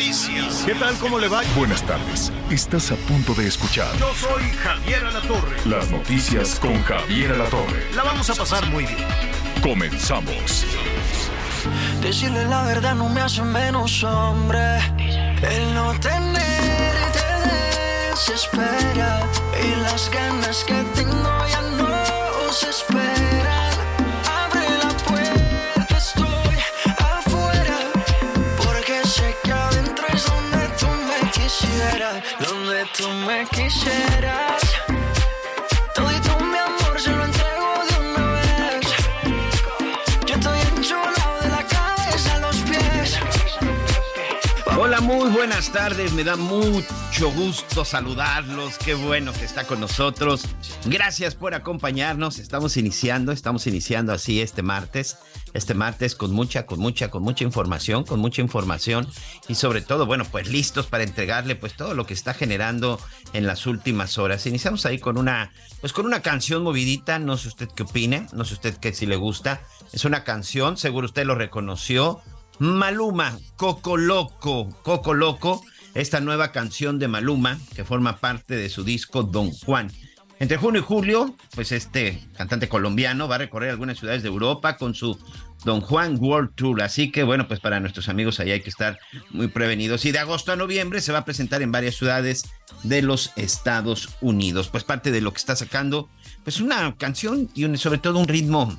Noticias. ¿Qué tal? ¿Cómo le va? Buenas tardes. Estás a punto de escuchar Yo soy Javier Alatorre. las noticias con Javier Alatorre. La vamos a pasar muy bien. Comenzamos. Decirle la verdad no me hace menos hombre. El no tenerte desespera. Y las ganas que tú me quisieras. Hola, muy buenas tardes. Me da mucho gusto saludarlos. Qué bueno que está con nosotros. Gracias por acompañarnos. Estamos iniciando, estamos iniciando así este martes. Este martes con mucha, con mucha, con mucha información, con mucha información y sobre todo, bueno, pues listos para entregarle pues todo lo que está generando en las últimas horas. Iniciamos ahí con una, pues con una canción movidita. No sé usted qué opine, no sé usted qué si le gusta. Es una canción, seguro usted lo reconoció. Maluma, Coco Loco, Coco Loco, esta nueva canción de Maluma que forma parte de su disco Don Juan. Entre junio y julio, pues este cantante colombiano va a recorrer algunas ciudades de Europa con su Don Juan World Tour. Así que bueno, pues para nuestros amigos allá hay que estar muy prevenidos. Y de agosto a noviembre se va a presentar en varias ciudades de los Estados Unidos. Pues parte de lo que está sacando, pues una canción y sobre todo un ritmo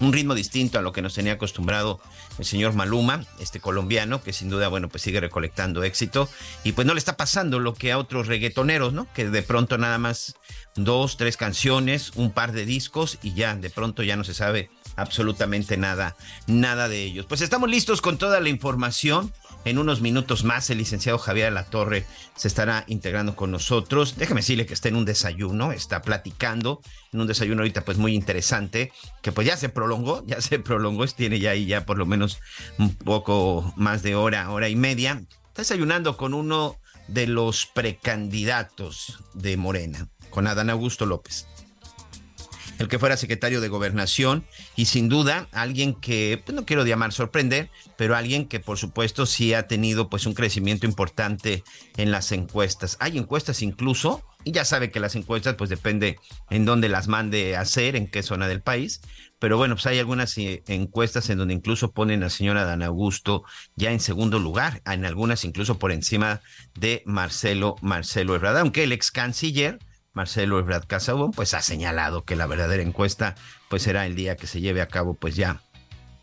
un ritmo distinto a lo que nos tenía acostumbrado el señor Maluma, este colombiano, que sin duda, bueno, pues sigue recolectando éxito. Y pues no le está pasando lo que a otros reggaetoneros, ¿no? Que de pronto nada más dos, tres canciones, un par de discos y ya, de pronto ya no se sabe absolutamente nada, nada de ellos. Pues estamos listos con toda la información. En unos minutos más, el licenciado Javier Latorre se estará integrando con nosotros. Déjeme decirle que está en un desayuno, está platicando en un desayuno ahorita pues muy interesante, que pues ya se prolongó, ya se prolongó, tiene ya ahí ya por lo menos un poco más de hora, hora y media. Está desayunando con uno de los precandidatos de Morena, con Adán Augusto López el que fuera secretario de gobernación y sin duda alguien que, pues no quiero llamar sorprender, pero alguien que por supuesto sí ha tenido pues un crecimiento importante en las encuestas. Hay encuestas incluso, y ya sabe que las encuestas pues depende en dónde las mande a hacer, en qué zona del país, pero bueno, pues hay algunas eh, encuestas en donde incluso ponen a señora Dan Augusto ya en segundo lugar, en algunas incluso por encima de Marcelo Marcelo Ebrard, aunque el ex canciller Marcelo Ebrard Casaubon, pues ha señalado que la verdadera encuesta pues será el día que se lleve a cabo pues ya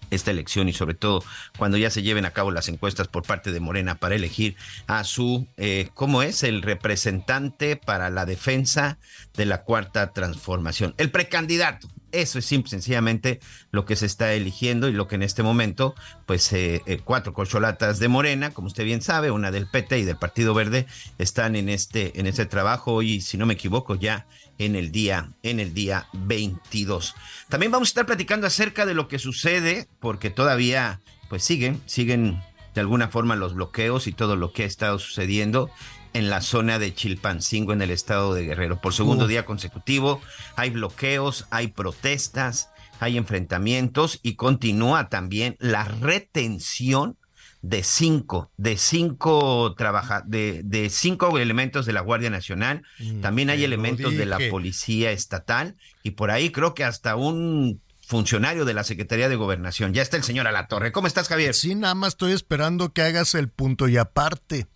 esta elección y sobre todo cuando ya se lleven a cabo las encuestas por parte de Morena para elegir a su, eh, ¿cómo es? El representante para la defensa de la cuarta transformación, el precandidato. Eso es simple, sencillamente lo que se está eligiendo y lo que en este momento, pues eh, eh, cuatro corcholatas de Morena, como usted bien sabe, una del PT y del Partido Verde, están en este, en este trabajo y si no me equivoco ya en el día, en el día 22. También vamos a estar platicando acerca de lo que sucede, porque todavía, pues siguen, siguen de alguna forma los bloqueos y todo lo que ha estado sucediendo en la zona de Chilpancingo, en el estado de Guerrero. Por segundo día consecutivo hay bloqueos, hay protestas, hay enfrentamientos y continúa también la retención de cinco, de cinco trabaja, de, de cinco elementos de la Guardia Nacional. También hay elementos de la policía estatal y por ahí creo que hasta un funcionario de la Secretaría de Gobernación. Ya está el señor Alatorre. ¿Cómo estás, Javier? Sí, nada más estoy esperando que hagas el punto y aparte.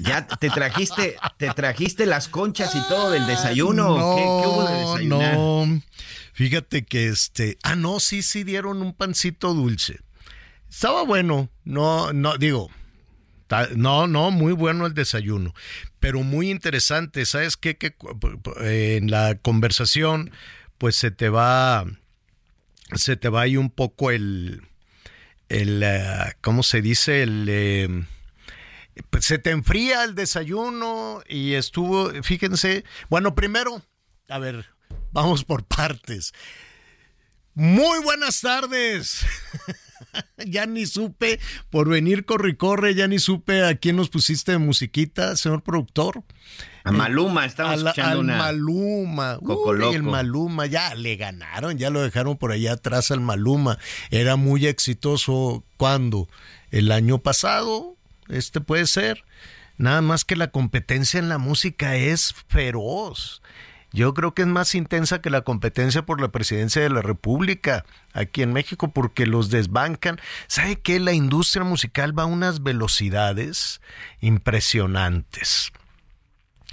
Ya te trajiste, te trajiste las conchas y todo del desayuno. No, ¿Qué, qué hubo de desayunar? no. Fíjate que este. Ah, no, sí, sí dieron un pancito dulce. Estaba bueno. No, no, digo. No, no, muy bueno el desayuno. Pero muy interesante. ¿Sabes qué? Que en la conversación, pues se te va. Se te va ahí un poco el. el, eh, ¿cómo se dice? El, eh, pues se te enfría el desayuno y estuvo, fíjense, bueno, primero, a ver, vamos por partes. Muy buenas tardes. ya ni supe por venir corre corre, ya ni supe a quién nos pusiste de musiquita, señor productor. A Maluma, estamos Al- escuchando al una. Maluma. Uy, el. Maluma, ya le ganaron, ya lo dejaron por allá atrás al Maluma. Era muy exitoso cuando el año pasado, este puede ser. Nada más que la competencia en la música es feroz. Yo creo que es más intensa que la competencia por la presidencia de la República aquí en México porque los desbancan. ¿Sabe qué? La industria musical va a unas velocidades impresionantes.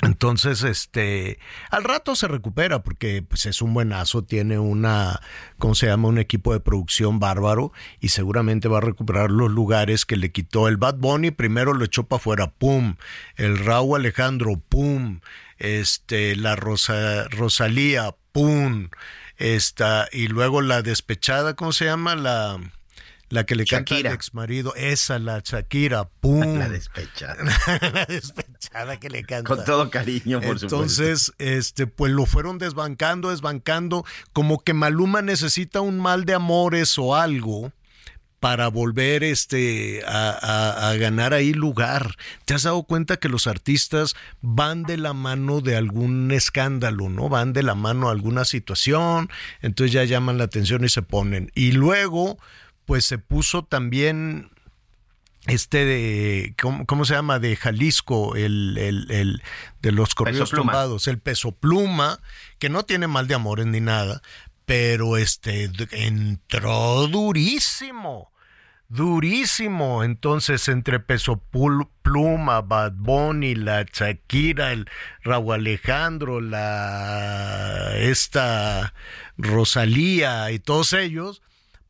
Entonces, este, al rato se recupera porque pues, es un buenazo, tiene una, ¿cómo se llama? Un equipo de producción bárbaro y seguramente va a recuperar los lugares que le quitó el Bad Bunny. Primero lo echó para afuera, pum. El Raúl Alejandro, pum. Este, la Rosa, Rosalía, pum. Esta, y luego la despechada, ¿cómo se llama? La, la que le canta Shakira. al ex marido, esa, la Shakira, pum. La despecha. la despechada que le canta. Con todo cariño, por supuesto. Entonces, este, pues lo fueron desbancando, desbancando, como que Maluma necesita un mal de amores o algo para volver este a, a- a ganar ahí lugar. ¿Te has dado cuenta que los artistas van de la mano de algún escándalo, ¿no? Van de la mano a alguna situación, entonces ya llaman la atención y se ponen. Y luego, pues se puso también este de, ¿cómo, cómo se llama? De Jalisco, el, el, el de los corridos Pluma. tumbados, el peso pluma, que no tiene mal de amores ni nada, pero este entró durísimo, durísimo. Entonces, entre peso pluma, Bad Bunny, la Shakira, el Raúl Alejandro, la esta Rosalía y todos ellos,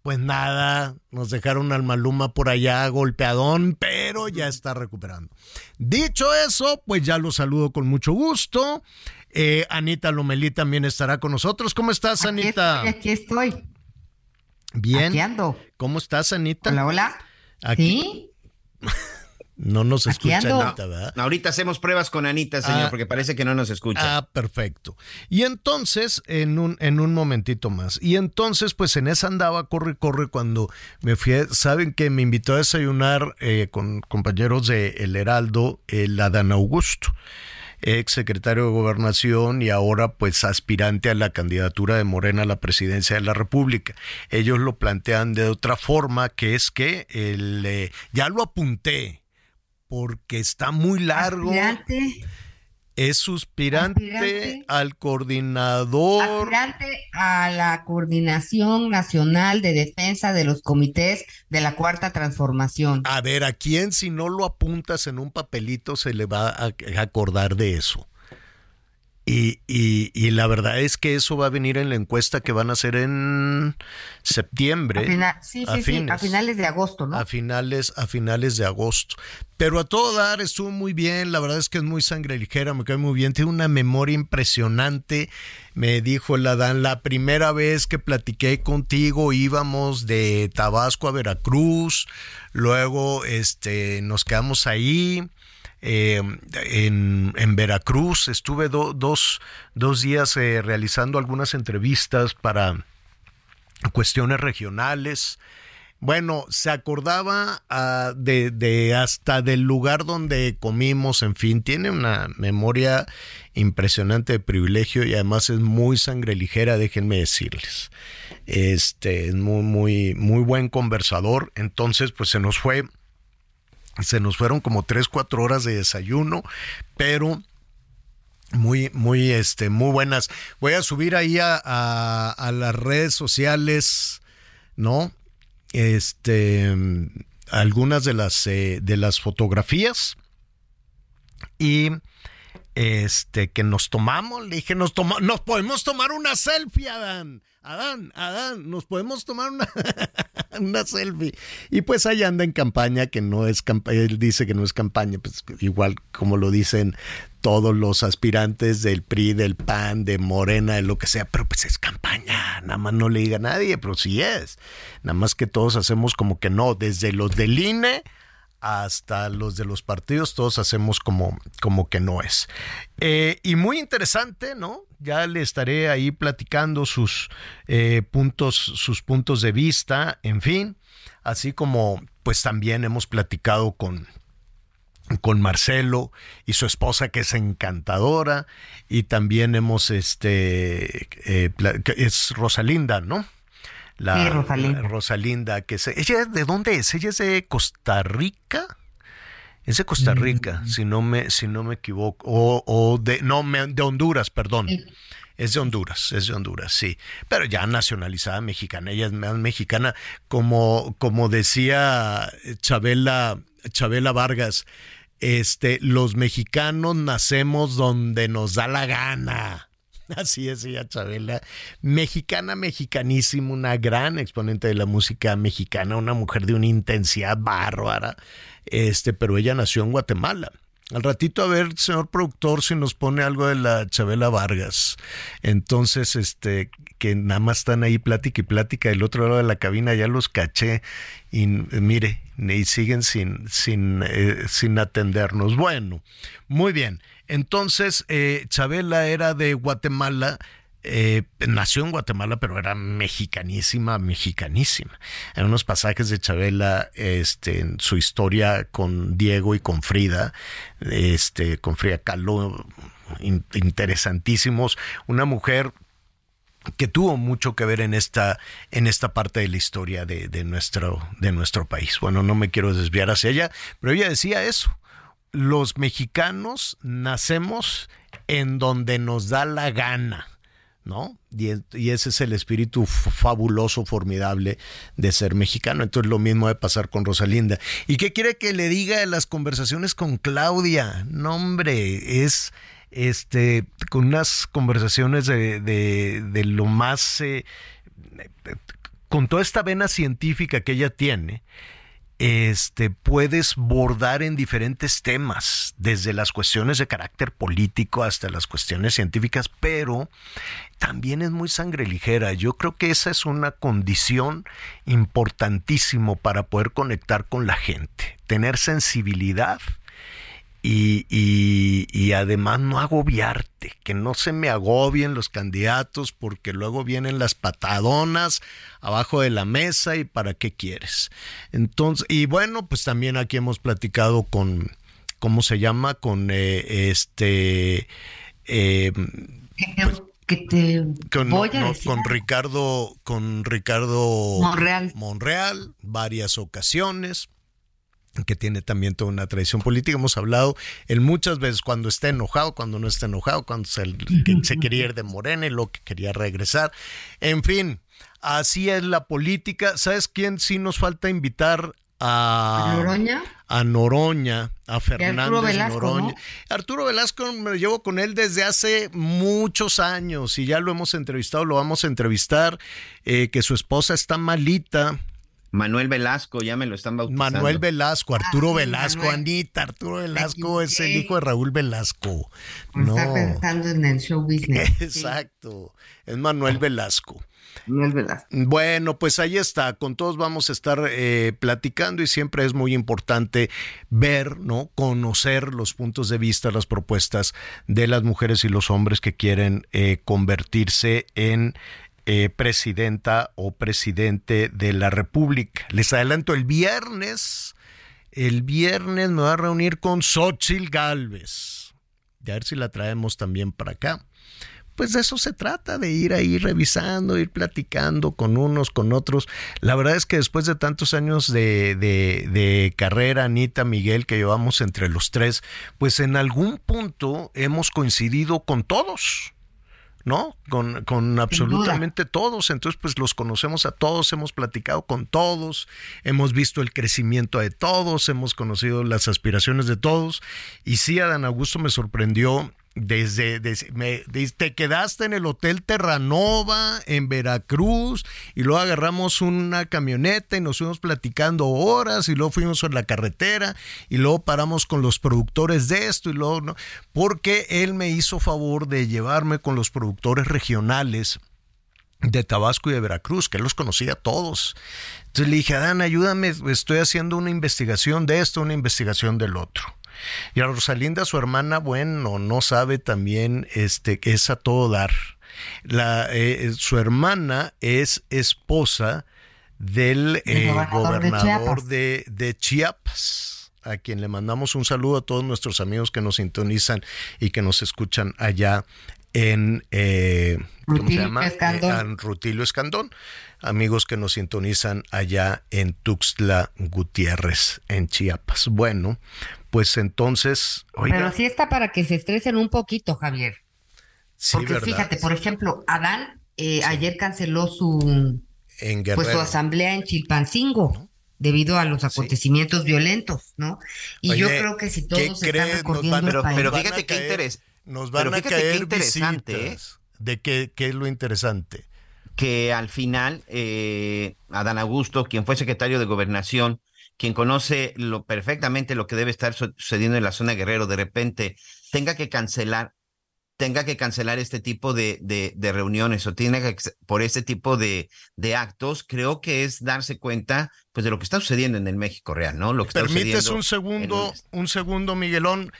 pues nada, nos dejaron al Maluma por allá golpeadón, pero ya está recuperando. Dicho eso, pues ya lo saludo con mucho gusto. Eh, Anita Lomelí también estará con nosotros. ¿Cómo estás, Aquí Anita? estoy, aquí estoy. Bien. Aquí ando. ¿Cómo estás, Anita? Hola, hola. Aquí ¿Sí? no nos escucha ando. Anita, ¿verdad? Ahorita hacemos pruebas con Anita, señor, Ah. porque parece que no nos escucha. Ah, perfecto. Y entonces, en un, en un momentito más. Y entonces, pues en esa andaba, corre, corre, cuando me fui, a- saben que me invitó a desayunar eh, con compañeros de El Heraldo, el Adán Augusto, ex secretario de Gobernación y ahora pues aspirante a la candidatura de Morena a la presidencia de la República. Ellos lo plantean de otra forma, que es que el, eh, ya lo apunté, porque está muy largo. Aspirante, Es suspirante Aspirante. al coordinador. aspirante a la Coordinación Nacional de Defensa de los Comités de la Cuarta Transformación. A ver, ¿a quién si no lo apuntas en un papelito se le va a a acordar de eso? Y, y- y la verdad es que eso va a venir en la encuesta que van a hacer en septiembre. A fina- sí, a sí, sí, a finales de agosto, ¿no? a finales a finales de agosto. Pero a todo dar estuvo muy bien, la verdad es que es muy sangre ligera, me cae muy bien, tiene una memoria impresionante. Me dijo el Adán, la primera vez que platiqué contigo íbamos de Tabasco a Veracruz, luego este nos quedamos ahí. Eh, en, en Veracruz estuve do- dos, dos días eh, realizando algunas entrevistas para cuestiones regionales. Bueno, se acordaba ah, de, de hasta del lugar donde comimos, en fin, tiene una memoria impresionante de privilegio y además es muy sangre ligera, déjenme decirles. Este es muy, muy, muy buen conversador. Entonces, pues se nos fue, se nos fueron como tres, cuatro horas de desayuno, pero muy, muy, este, muy buenas. Voy a subir ahí a, a- a las redes sociales, ¿no? Este, algunas de las, eh, de las fotografías y este que nos tomamos, le dije, nos toma, nos podemos tomar una selfie, Adán, Adán, Adán, nos podemos tomar una una selfie. Y pues ahí anda en campaña, que no es campaña, él dice que no es campaña, pues igual como lo dicen todos los aspirantes del PRI, del PAN, de Morena, de lo que sea, pero pues es campaña, nada más no le diga a nadie, pero sí es. Nada más que todos hacemos como que no, desde los del INE hasta los de los partidos, todos hacemos como, como que no es. Eh, y muy interesante, ¿no? Ya le estaré ahí platicando sus eh, puntos, sus puntos de vista, en fin, así como pues también hemos platicado con con Marcelo y su esposa que es encantadora y también hemos este eh, es Rosalinda, ¿no? La, Rosalinda. Rosalinda, que es, ella de dónde es? Ella es de Costa Rica. Es de Costa mm. Rica, si no me si no me equivoco o, o de no de Honduras, perdón. Es de Honduras, es de Honduras, sí. Pero ya nacionalizada mexicana, ella es más mexicana, como, como decía Chabela, Chabela Vargas, este, los mexicanos nacemos donde nos da la gana. Así es ella, Chabela. Mexicana, mexicanísima, una gran exponente de la música mexicana, una mujer de una intensidad bárbara. Este, pero ella nació en Guatemala. Al ratito, a ver, señor productor, si nos pone algo de la Chabela Vargas. Entonces, este, que nada más están ahí plática y plática del otro lado de la cabina, ya los caché y mire, y siguen sin, sin, eh, sin atendernos. Bueno, muy bien. Entonces, eh, Chabela era de Guatemala. Eh, nació en Guatemala, pero era mexicanísima, mexicanísima. En unos pasajes de Chabela, este, en su historia con Diego y con Frida, este, con Frida Kahlo, interesantísimos. Una mujer que tuvo mucho que ver en esta, en esta parte de la historia de, de, nuestro, de nuestro país. Bueno, no me quiero desviar hacia ella, pero ella decía eso los mexicanos nacemos en donde nos da la gana. ¿no? Y, ese es el espíritu fabuloso, formidable de ser mexicano. Entonces lo mismo de pasar con Rosalinda. ¿Y qué quiere que le diga de las conversaciones con Claudia? No, hombre, es este con unas conversaciones de, de, lo más... Eh, con toda esta vena científica que ella tiene, este, puedes bordar en diferentes temas, desde las cuestiones de carácter político hasta las cuestiones científicas, pero también es muy sangre ligera. Yo creo que esa es una condición importantísimo para poder conectar con la gente, tener sensibilidad y, además no agobiarte, que no se me agobien los candidatos porque luego vienen las patadonas abajo de la mesa y para qué quieres. Entonces, y bueno, pues también aquí hemos platicado con, ¿cómo se llama? Con eh, este... Eh, con, con Ricardo con Ricardo Monreal. Monreal varias ocasiones que tiene también toda una tradición política. Hemos hablado en muchas veces cuando está enojado, cuando no está enojado, cuando se, se quería ir de Morena y lo que quería regresar. En fin, así es la política. ¿Sabes quién sí nos falta invitar a, Noroña. A Noroña, a Fernández Noroña. Arturo Velasco me llevo con él desde hace muchos años y ya lo hemos entrevistado, lo vamos a entrevistar, eh, que su esposa está malita, Manuel Velasco, ya me lo están bautizando. Manuel Velasco, Arturo ah, Velasco, Anita, Arturo Velasco es el hijo de Raúl Velasco. No. Está pensando en el show business. Exacto, es Manuel Velasco. Manuel Velasco. Bueno, pues ahí está, con todos vamos a estar eh, platicando y siempre es muy importante ver, ¿no? Conocer los puntos de vista, las propuestas de las mujeres y los hombres que quieren eh, convertirse en eh, presidenta o presidente de la República. Les adelanto, el viernes, el viernes me voy a reunir con Xochil Galvez. Y a ver si la traemos también para acá. Pues de eso se trata, de ir ahí revisando, ir platicando con unos, con otros. La verdad es que después de tantos años de, de, de carrera, Anita, Miguel, que llevamos entre los tres, pues en algún punto hemos coincidido con todos ¿no? Con, con absolutamente todos. Entonces, pues los conocemos a todos, hemos platicado con todos, hemos visto el crecimiento de todos, hemos conocido las aspiraciones de todos. Y sí, Adán Augusto me sorprendió desde, desde- me- te quedaste en el Hotel Terranova en Veracruz y luego agarramos una camioneta y nos fuimos platicando horas y luego fuimos en la carretera y luego paramos con los productores de esto y luego no, porque él me hizo favor de llevarme con los productores regionales de Tabasco y de Veracruz, que él los conocía a todos. Entonces le dije, Adán, ayúdame, estoy haciendo una investigación de esto, una investigación del otro. Y a Rosalinda, su hermana, bueno, no sabe también este, que es a todo dar. La, eh, su hermana es esposa del eh, gobernador de Chiapas. de, de Chiapas, a quien le mandamos un saludo a todos nuestros amigos que nos sintonizan y que nos escuchan allá en eh, ¿cómo se llama? Escandón. Eh, en Rutilio Escandón. Amigos que nos sintonizan allá en Tuxtla Gutiérrez, en Chiapas. Bueno, pues entonces, oiga, Pero sí está para que se estresen un poquito, Javier. sí, Porque ¿verdad? fíjate, por ejemplo, Adán eh, ayer canceló su, en pues, su asamblea en Chilpancingo debido a los acontecimientos violentos, ¿no? Y yo creo que si ¿qué todos están crees? Nos recorriendo van- el Pero- país, fíjate qué interes- Nos van pero a caer interesante, ¿eh? ¿De qué, qué es lo interesante? que al final eh, Adán Augusto, quien fue secretario de gobernación, quien conoce lo perfectamente lo que debe estar su- sucediendo en la zona de Guerrero, de repente tenga que cancelar, tenga que cancelar este tipo de, de, de reuniones o tiene que por este tipo de, de actos, creo que es darse cuenta pues de lo que está sucediendo en el México real, ¿no? Lo que está ¿Permites un segundo, un segundo, Miguelón?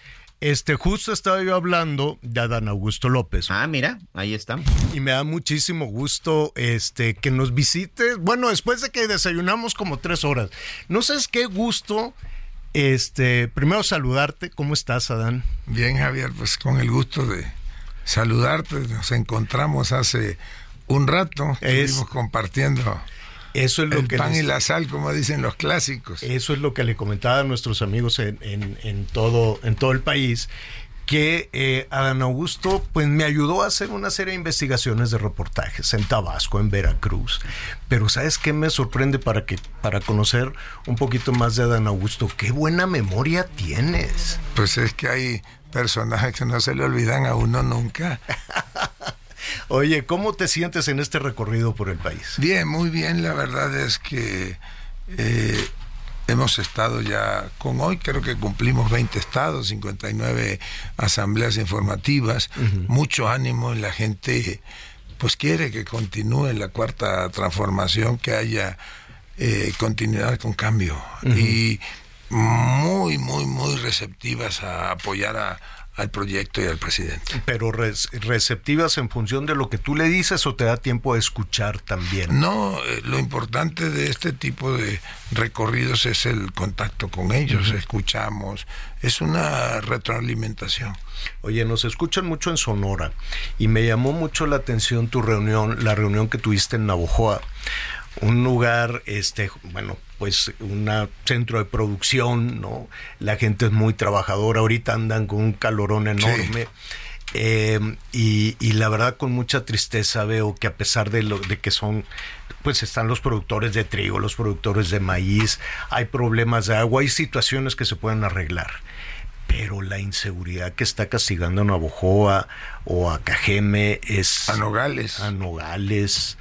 Este, justo estaba yo hablando de Adán Augusto López. Ah, mira, ahí está. Y me da muchísimo gusto este, que nos visites. Bueno, después de que desayunamos como tres horas. No sabes qué gusto. Este, primero saludarte. ¿Cómo estás, Adán? Bien, Javier, pues con el gusto de saludarte. Nos encontramos hace un rato. Es- Estuvimos compartiendo Eso es lo el que pan les- y la sal, como dicen los clásicos. Eso es lo que le comentaba a nuestros amigos en, en- en todo, en todo el país, que eh, Adán Augusto pues me ayudó a hacer una serie de investigaciones de reportajes en Tabasco, en Veracruz. Pero ¿sabes qué me sorprende para, que, para conocer un poquito más de Adán Augusto? ¡Qué buena memoria tienes! Pues es que hay personajes que no se le olvidan a uno nunca. Oye, ¿cómo te sientes en este recorrido por el país? Bien, muy bien. La verdad es que eh, hemos estado ya con hoy, creo que cumplimos 20 estados, 59 asambleas informativas, mucho ánimo en la gente, pues quiere que continúe la cuarta transformación, que haya eh, continuidad con cambio. Y muy, muy, muy receptivas a apoyar a- al proyecto y al presidente. Pero receptivas en función de lo que tú le dices o te da tiempo a escuchar también. No, eh, lo importante de este tipo de recorridos es el contacto con ellos, escuchamos, es una retroalimentación. Oye, nos escuchan mucho en Sonora y me llamó mucho la atención tu reunión, la reunión que tuviste en Navojoa, un lugar, este, bueno, pues un centro de producción, ¿no? La gente es muy trabajadora, ahorita andan con un calorón enorme. Eh, y, y la verdad con mucha tristeza veo que a pesar de lo de que son pues están los productores de trigo, los productores de maíz, hay problemas de agua, hay situaciones que se pueden arreglar pero la inseguridad que está castigando a Navojoa o a Cajeme es... A Nogales. A Nogales.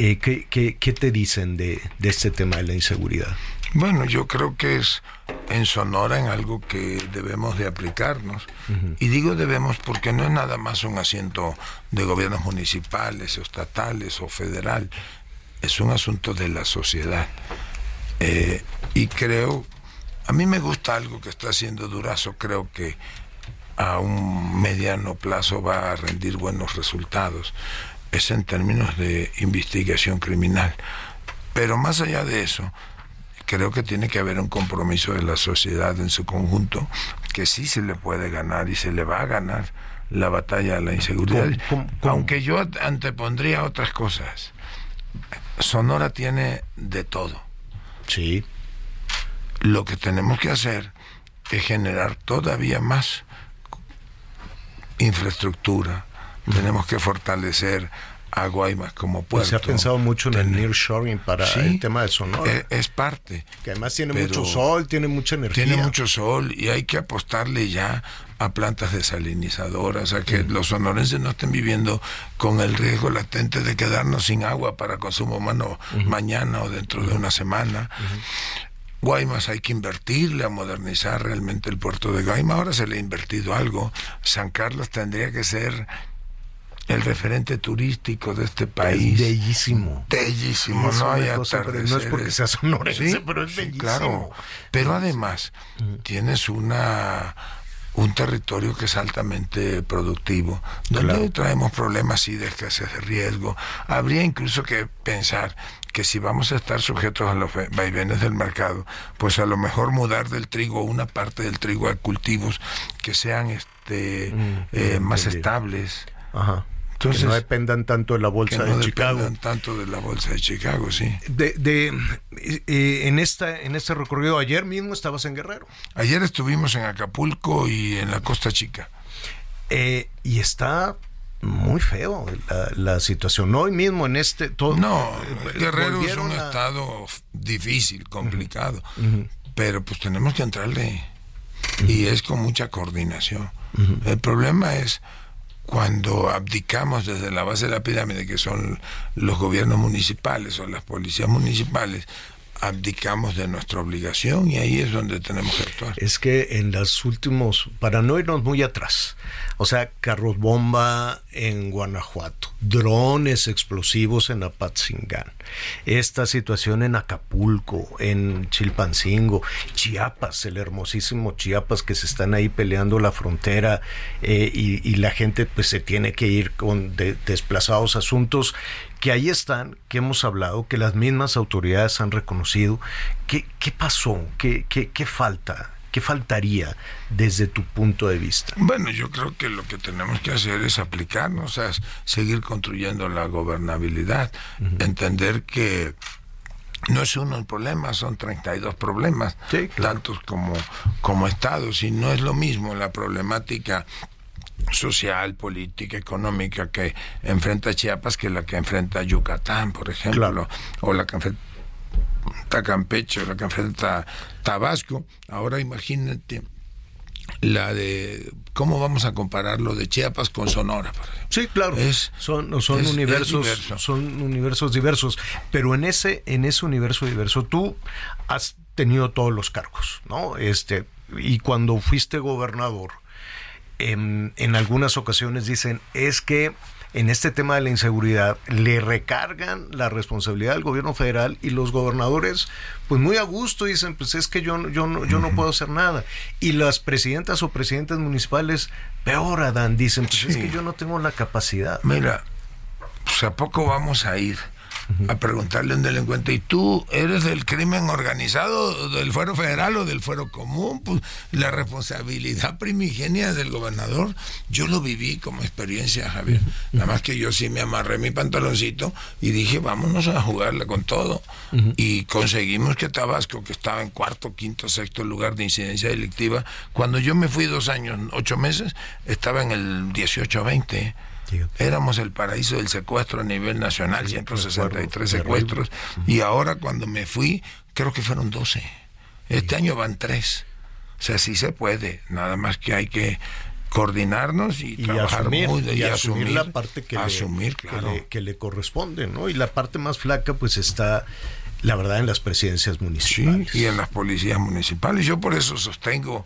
Eh, ¿qué, qué, qué te dicen de, de este tema de la inseguridad? Bueno, yo creo que es en Sonora en algo que debemos de aplicarnos. Y digo debemos porque no es nada más un asiento de gobiernos municipales o estatales o federal, es un asunto de la sociedad. Eh, y creo, a mí me gusta algo que está haciendo Durazo, creo que a un mediano plazo va a rendir buenos resultados. Es en términos de investigación criminal. Pero más allá de eso, creo que tiene que haber un compromiso de la sociedad en su conjunto, que sí se le puede ganar y se le va a ganar la batalla a la inseguridad. ¿Cómo- cómo- cómo? Aunque yo antepondría otras cosas. Sonora tiene de todo. Sí. Lo que tenemos que hacer es generar todavía más infraestructura. Tenemos que fortalecer a Guaymas como Pues puerto. se ha pensado mucho en el nearshoring para Sí, el tema de Sonora. eh, es parte. que además tiene mucho sol, tiene mucha energía. Tiene mucho sol y hay que apostarle ya a plantas desalinizadoras, a que los sonorenses no estén viviendo con el riesgo latente de quedarnos sin agua para consumo humano mañana o dentro de una semana. Guaymas hay que invertirle a modernizar realmente el puerto de Guaymas. Ahora se le ha invertido algo. San Carlos tendría que ser el referente turístico de este Es país. bellísimo. Bellísimo, Es no hay pero no es porque atardeceres. sea sonorense, Sí, pero es sí, bellísimo. claro. Pero además tienes una un territorio que es altamente productivo, donde Claro. traemos problemas y de escasez de riesgo. Habría incluso que pensar que si vamos a estar sujetos a los va- vaivenes del mercado, pues a lo mejor mudar del trigo una parte del trigo a cultivos que sean este Mm, eh, más estables. Ajá. Entonces, que no dependan tanto de la que bolsa no de Chicago. dependan tanto de la bolsa de Chicago, sí. De, de, eh, en esta en este recorrido ayer mismo estabas en Guerrero Ayer estuvimos en Acapulco y en la Costa Chica. Eh, y está muy feo la, la situación hoy mismo en este todo No, eh, Guerrero es un a- estado difícil, complicado, pero pues tenemos que entrarle y es con mucha coordinación. El problema es cuando abdicamos desde la base de la pirámide, que son los gobiernos municipales o las policías municipales, abdicamos de nuestra obligación y ahí es donde tenemos que actuar. es que en los últimos, para no irnos muy atrás, o sea, carros bomba en Guanajuato, drones explosivos en Apatzingán, esta situación en Acapulco, en Chilpancingo, Chiapas, el hermosísimo Chiapas que se están ahí peleando la frontera eh, y, y la gente pues se tiene que ir con de- desplazados asuntos que ahí están, que hemos hablado, que las mismas autoridades han reconocido. ¿Qué, qué pasó? ¿Qué, qué, qué falta? ¿Qué faltaría desde tu punto de vista? Bueno, yo creo que lo que tenemos que hacer es aplicarnos, o sea, es seguir construyendo la gobernabilidad, entender que no es uno el problema, son 32 problemas, Sí, claro. tantos como, como estados, y no es lo mismo la problemática social, política, económica que enfrenta Chiapas que la que enfrenta Yucatán, por ejemplo, Claro. o la que enfrenta Campeche, o la que enfrenta Tabasco. Ahora imagínate la de cómo vamos a comparar lo de Chiapas con Sonora, por ejemplo. Sí, claro. Es- son son es- es universos, diverso. son universos diversos. Pero en ese, en ese universo diverso, tú has tenido todos los cargos, ¿no? Este, y cuando fuiste gobernador, en, en algunas ocasiones dicen, es que en este tema de la inseguridad le recargan la responsabilidad al gobierno federal y los gobernadores, pues muy a gusto dicen, pues es que yo, no- yo, no, yo no puedo hacer nada. Y las presidentas o presidentes municipales, peor Adán, dicen, pues es que yo no tengo la capacidad. Mira, pues a poco vamos a ir a preguntarle a un delincuente, ¿y tú eres del crimen organizado, del fuero federal o del fuero común? Pues la responsabilidad primigenia del gobernador, yo lo viví como experiencia, Javier. Nada más que yo sí me amarré mi pantaloncito y dije, vámonos a jugarle con todo. Y conseguimos que Tabasco, que estaba en cuarto, quinto, sexto lugar de incidencia delictiva, cuando yo me fui dos años, ocho meses, estaba en el 18-20. Éramos el paraíso del secuestro a nivel nacional, 163 recuerdo, secuestros. Y ahora cuando me fui, creo que fueron 12. Este año van 3. O sea, sí se puede. Nada más que hay que coordinarnos y, y trabajar asumir, muy y asumir la parte que, asumir, le, claro. que, le, que le corresponde, ¿no? Y la parte más flaca, pues está, la verdad, en las presidencias Sí, municipales. y en las policías municipales. Yo por eso sostengo,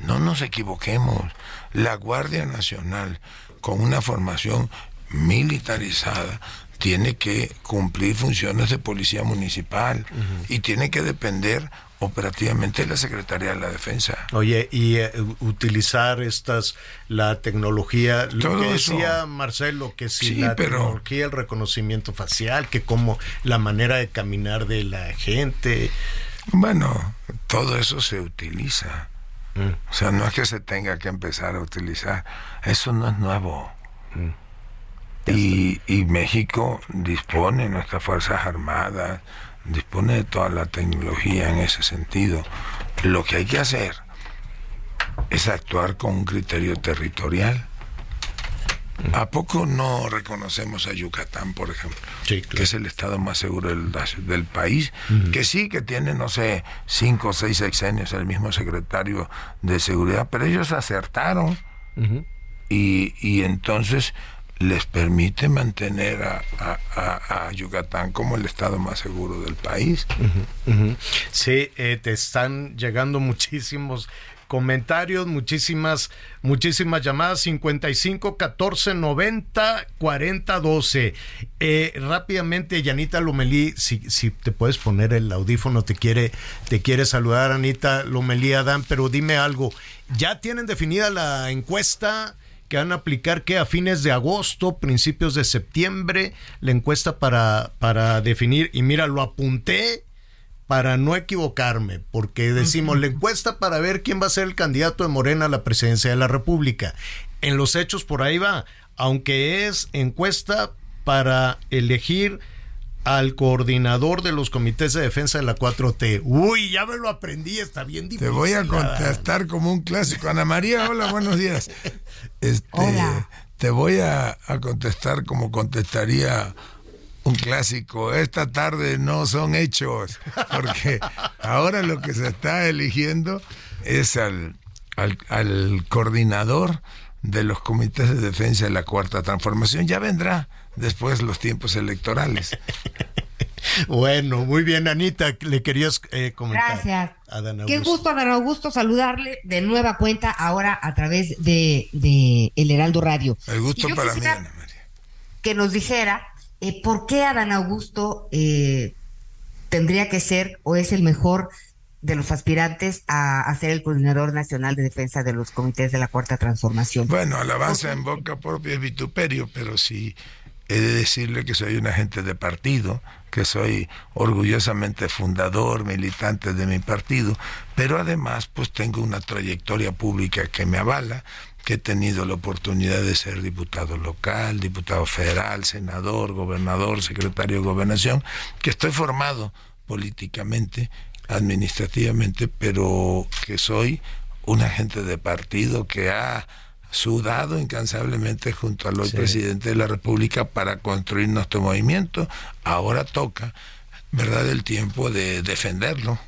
no nos equivoquemos, la Guardia Nacional, con una formación militarizada, tiene que cumplir funciones de policía municipal y tiene que depender operativamente de la Secretaría de la Defensa. Oye, y eh, utilizar estas, la tecnología, lo Todo que eso. decía Marcelo, que si Sí, la pero- tecnología, el reconocimiento facial, que como la manera de caminar de la gente. Bueno, todo eso se utiliza. Mm. O sea, no es que se tenga que empezar a utilizar. Eso no es nuevo. Y, y México dispone, nuestras Fuerzas Armadas, dispone de toda la tecnología en ese sentido. Lo que hay que hacer es actuar con un criterio territorial. ¿A poco no reconocemos a Yucatán, por ejemplo? Que es el estado más seguro del, del país. Que sí, que tiene, no sé, cinco o seis sexenios el mismo secretario de seguridad, pero ellos acertaron. y, y entonces les permite mantener a, Yucatán como el estado más seguro del país. Sí, eh, te están llegando muchísimos comentarios, muchísimas, muchísimas llamadas, 55 14 90 40 12. rápidamente, Yanita Lomelí, si, si te puedes poner el audífono, te quiere, te quiere saludar Anita Lomelí Adán, pero dime algo, ¿ya tienen definida la encuesta? que van a aplicar que a fines de agosto, principios de septiembre, la encuesta para, para definir, y mira, lo apunté para no equivocarme, porque decimos la encuesta para ver quién va a ser el candidato de Morena a la presidencia de la República. En los hechos por ahí va, aunque es encuesta para elegir al coordinador de los comités de defensa de la 4T. Uy, ya me lo aprendí, está bien difícil. Te voy a contestar como un clásico. Ana María, hola, buenos días. Este, Te voy a, a contestar como contestaría un clásico. Esta tarde no son hechos, porque ahora lo que se está eligiendo es al, al, al coordinador de los comités de defensa de la cuarta transformación. Ya vendrá después los tiempos electorales. Bueno, muy bien, Anita, le querías eh, comentar. Gracias. Qué gusto, Adán Augusto, saludarle de nueva cuenta ahora a través de, de El Heraldo Radio. El gusto para mí, Ana María. Que nos dijera eh, por qué Adán Augusto eh, tendría que ser o es el mejor de los aspirantes a, ser el coordinador nacional de defensa de los comités de la Cuarta Transformación. Bueno, alabanza en boca propia es vituperio, pero sí he de decirle que soy un agente de partido, que soy orgullosamente fundador, militante de mi partido, pero además pues tengo una trayectoria pública que me avala, que he tenido la oportunidad de ser diputado local, diputado federal, senador, gobernador, secretario de gobernación, que estoy formado políticamente administrativamente, pero que soy un agente de partido que ha sudado incansablemente junto al hoy presidente de la República para construir nuestro movimiento. Ahora toca, ¿verdad?, el tiempo de defenderlo.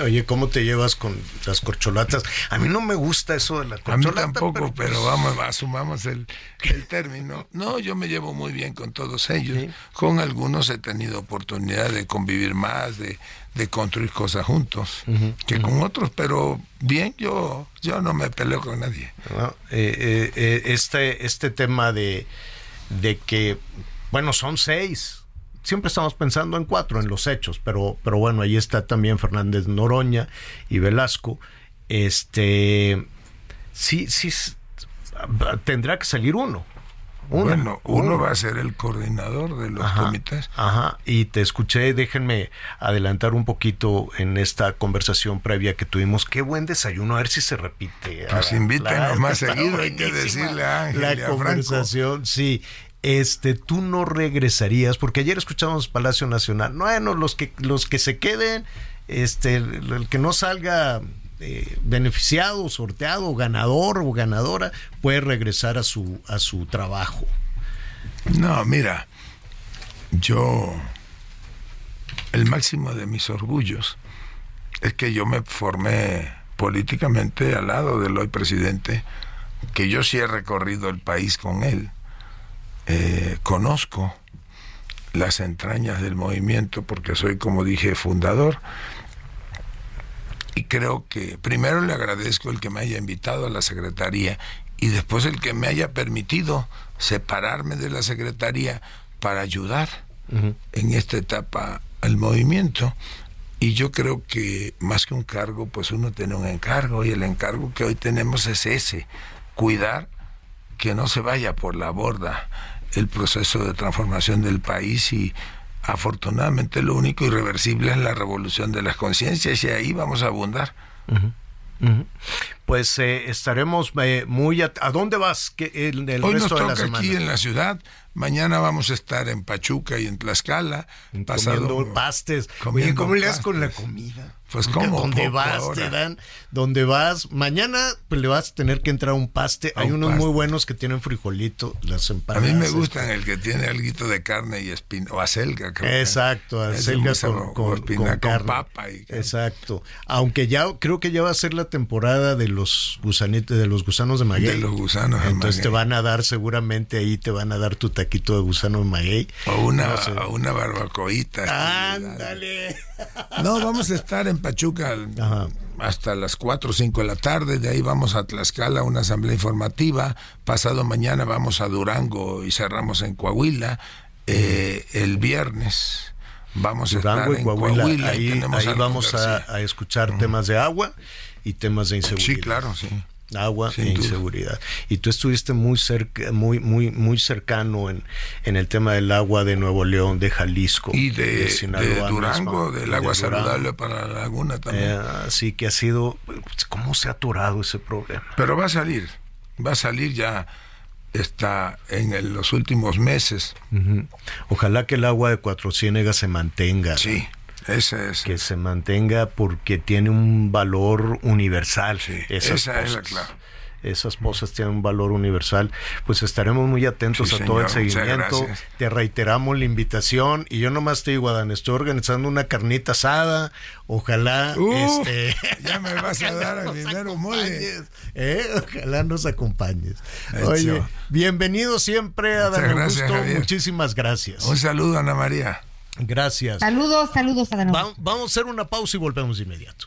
Oye, ¿cómo te llevas con las corcholatas? A mí no me gusta eso de la corcholata. A mí tampoco, pero, pues vamos, asumamos el, el, término. No, yo me llevo muy bien con todos ellos. Con algunos he tenido oportunidad de convivir más, de, de construir cosas juntos, que con otros, pero bien, yo, yo no me peleo con nadie. Eh, eh, eh, este, este tema de, de que, bueno, son seis siempre estamos pensando en cuatro, en los hechos, pero, pero bueno, ahí está también Fernández Noroña y Velasco. Este, sí, sí, tendrá que salir uno. bueno, uno, va a ser el coordinador de los comités. Ajá, y te escuché, déjenme adelantar un poquito en esta conversación previa que tuvimos. Qué buen desayuno, a ver si se repite. Pues invítenos más seguido, hay que decirle a Ángel La conversación, sí este, tú no regresarías, porque ayer escuchamos Palacio Nacional, bueno, los que, los que se queden, este, el, que no salga eh, beneficiado, sorteado, ganador o ganadora, puede regresar a su, a su trabajo. No, mira, yo, el máximo de mis orgullos es que yo me formé políticamente al lado del hoy presidente, que yo sí he recorrido el país con él eh, conozco las entrañas del movimiento porque soy, como dije, fundador. Y creo que primero le agradezco el que me haya invitado a la Secretaría y después el que me haya permitido separarme de la Secretaría para ayudar en esta etapa al movimiento. Y yo creo que más que un cargo, pues uno tiene un encargo y el encargo que hoy tenemos es ese, cuidar que no se vaya por la borda el proceso de transformación del país y afortunadamente lo único irreversible es la revolución de las conciencias y ahí vamos a abundar. Pues eh, estaremos eh, muy... A, dónde vas que el, Hoy nos toca aquí en la ciudad, Mañana vamos a estar en Pachuca y en Tlaxcala. Pasado, comiendo pastes. comiendo Oye, ¿Cómo le das con la comida? Pues, ¿cómo? Donde vas, ahora. te dan. Donde vas. Mañana pues, le vas a tener que entrar a un paste. A Hay un unos paste. muy buenos que tienen frijolito, las A empanadas. mí me gustan el que tiene alguito de carne y espina, o acelga. creo. Exacto, acelga con, con, con espina con carne. papa y. Exacto. Aunque ya creo que ya va a ser la temporada de los gusanitos, de los gusanos de maguey. De los gusanos de Entonces te van a dar seguramente ahí te van a dar tu taquito de gusano de maguey. O una, No sé. o una barbacoita. Ándale. No, vamos a estar en Pachuca Ajá. hasta las 4 o 5 de la tarde. De ahí vamos a Tlaxcala, una asamblea informativa. Pasado mañana vamos a Durango y cerramos en Coahuila. Eh, el viernes vamos a estar en Coahuila, Coahuila. ahí, ahí vamos a escuchar temas de agua y temas de inseguridad. Sí, claro, sí. Agua Sin e duda. inseguridad. Y tú estuviste muy cerca, muy, muy, muy cercano en, en el tema del agua de Nuevo León, de Jalisco, Y de, Sinaloa de Durango, del de agua saludable para la laguna también. Eh, así que ha sido, pues, ¿cómo se ha atorado ese problema? Pero va a salir, va a salir ya, está en el- los últimos meses. Ojalá que el agua de Cuatro Ciénegas se mantenga. Sí, es. Que se mantenga porque tiene un valor universal. Sí, esas esa es la clave. Esas pozas tienen un valor universal. Pues estaremos muy atentos Sí, a todo el seguimiento. Te reiteramos la invitación. Y yo nomás te digo, Adán, estoy organizando una carnita asada. Ojalá. Uh, este, ya me vas a dar a mi mero mole. ¿eh? Ojalá nos acompañes. Oye, bienvenido siempre, Muchas Adán gracias, Augusto. Muchísimas gracias. Un saludo, Ana María. Gracias. Saludos, saludos a Va- vamos a hacer una pausa y volvemos de inmediato.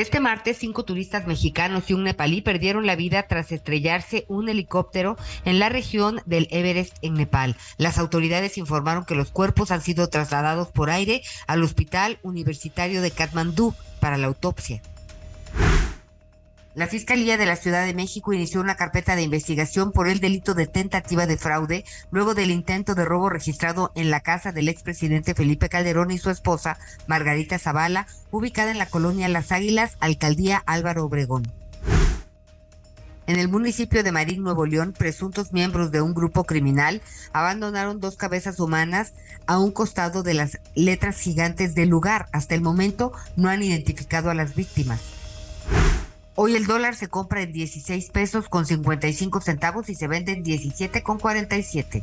Este martes, cinco turistas mexicanos y un nepalí perdieron la vida tras estrellarse un helicóptero en la región del Everest en Nepal. Las autoridades informaron que los cuerpos han sido trasladados por aire al Hospital Universitario de Katmandú para la autopsia. La Fiscalía de la Ciudad de México inició una carpeta de investigación por el delito de tentativa de fraude luego del intento de robo registrado en la casa del expresidente Felipe Calderón y su esposa Margarita Zavala, ubicada en la colonia Las Águilas, alcaldía Álvaro Obregón. En el municipio de Marín, Nuevo León, presuntos miembros de un grupo criminal abandonaron dos cabezas humanas a un costado de las letras gigantes del lugar. Hasta el momento no han identificado a las víctimas. Hoy el dólar se compra en 16 pesos con 55 centavos y se vende en 17 con 47.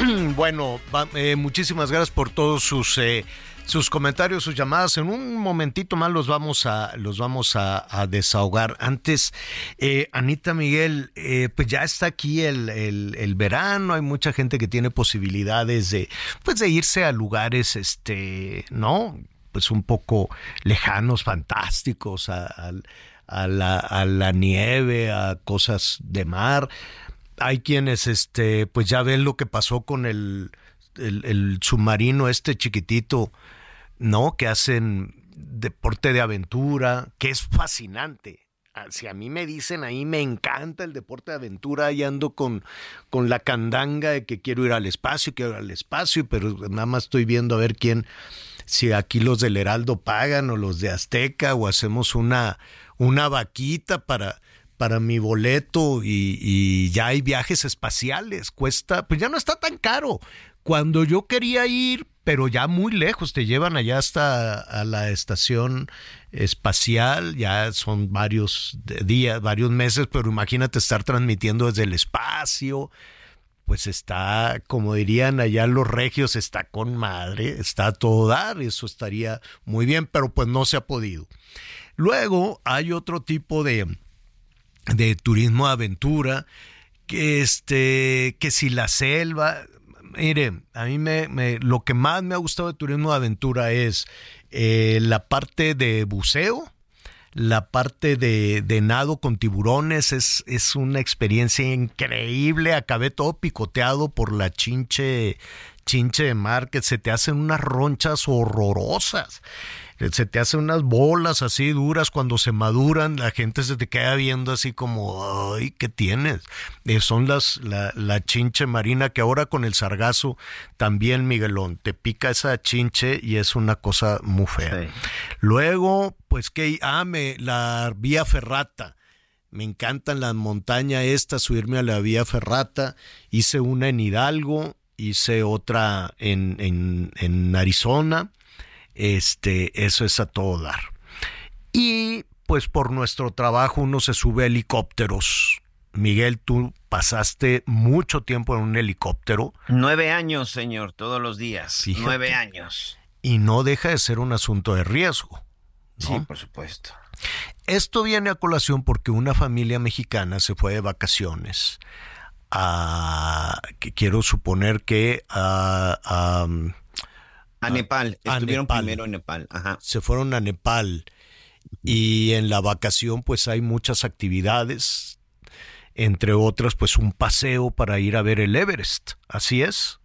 bueno, eh, muchísimas gracias por todos sus eh, sus comentarios, sus llamadas. En un momentito más los vamos a los vamos a, desahogar. Antes, eh, Anita Miguel, pues ya está aquí el, el- el verano. Hay mucha gente que tiene posibilidades de pues de irse a lugares, este, no pues un poco lejanos, fantásticos, a, la, a la nieve, a cosas de mar. Hay quienes, este, pues ya ven lo que pasó con el, submarino este chiquitito, ¿no? Que hacen deporte de aventura, que es fascinante. Ah, si a mí me dicen ahí me encanta el deporte de aventura, y ando con, con la candanga de que quiero ir al espacio, quiero ir al espacio, pero nada más estoy viendo a ver quién, si aquí los del Heraldo pagan o los de Azteca o hacemos una, una vaquita para, para mi boleto y, ya hay viajes espaciales, cuesta, pues ya no está tan caro. Cuando yo quería ir, pero ya muy lejos, te llevan allá hasta a la estación espacial, ya son varios días, varios meses, pero imagínate estar transmitiendo desde el espacio, pues está, como dirían allá los regios, está con madre, está a todo dar, eso estaría muy bien, pero pues no se ha podido. Luego hay otro tipo de, de turismo aventura, que este, que si la selva, mire, a mí me, lo que más me ha gustado de turismo de aventura es eh, la parte de buceo, la parte de, de nado con tiburones es, es, una experiencia increíble. Acabé todo picoteado por la chinche, chinche de mar, que se te hacen unas ronchas horrorosas se te hacen unas bolas así duras cuando se maduran, la gente se te queda viendo así como, ay, ¿qué tienes? Eh, son las, la, la, chinche marina que ahora con el sargazo también, Miguelón, te pica esa chinche y es una cosa muy fea. Luego, pues que, ah, la vía ferrata. Me encantan las montañas estas, subirme a la vía ferrata. Hice una en Hidalgo, hice otra en, en, en Arizona este, eso es a todo dar. Y pues por nuestro trabajo uno se sube a helicópteros. Miguel, tú pasaste mucho tiempo en un helicóptero. Nueve años, señor, todos los días. Nueve años. Y no deja de ser un asunto de riesgo. Sí, por supuesto. Esto viene a colación porque una familia mexicana se fue de vacaciones a, que quiero suponer que a a ah, Nepal, estuvieron primero en Nepal. Ajá. Se fueron a Nepal y en la vacación pues hay muchas actividades, entre otras pues un paseo para ir a ver el Everest, ¿así es?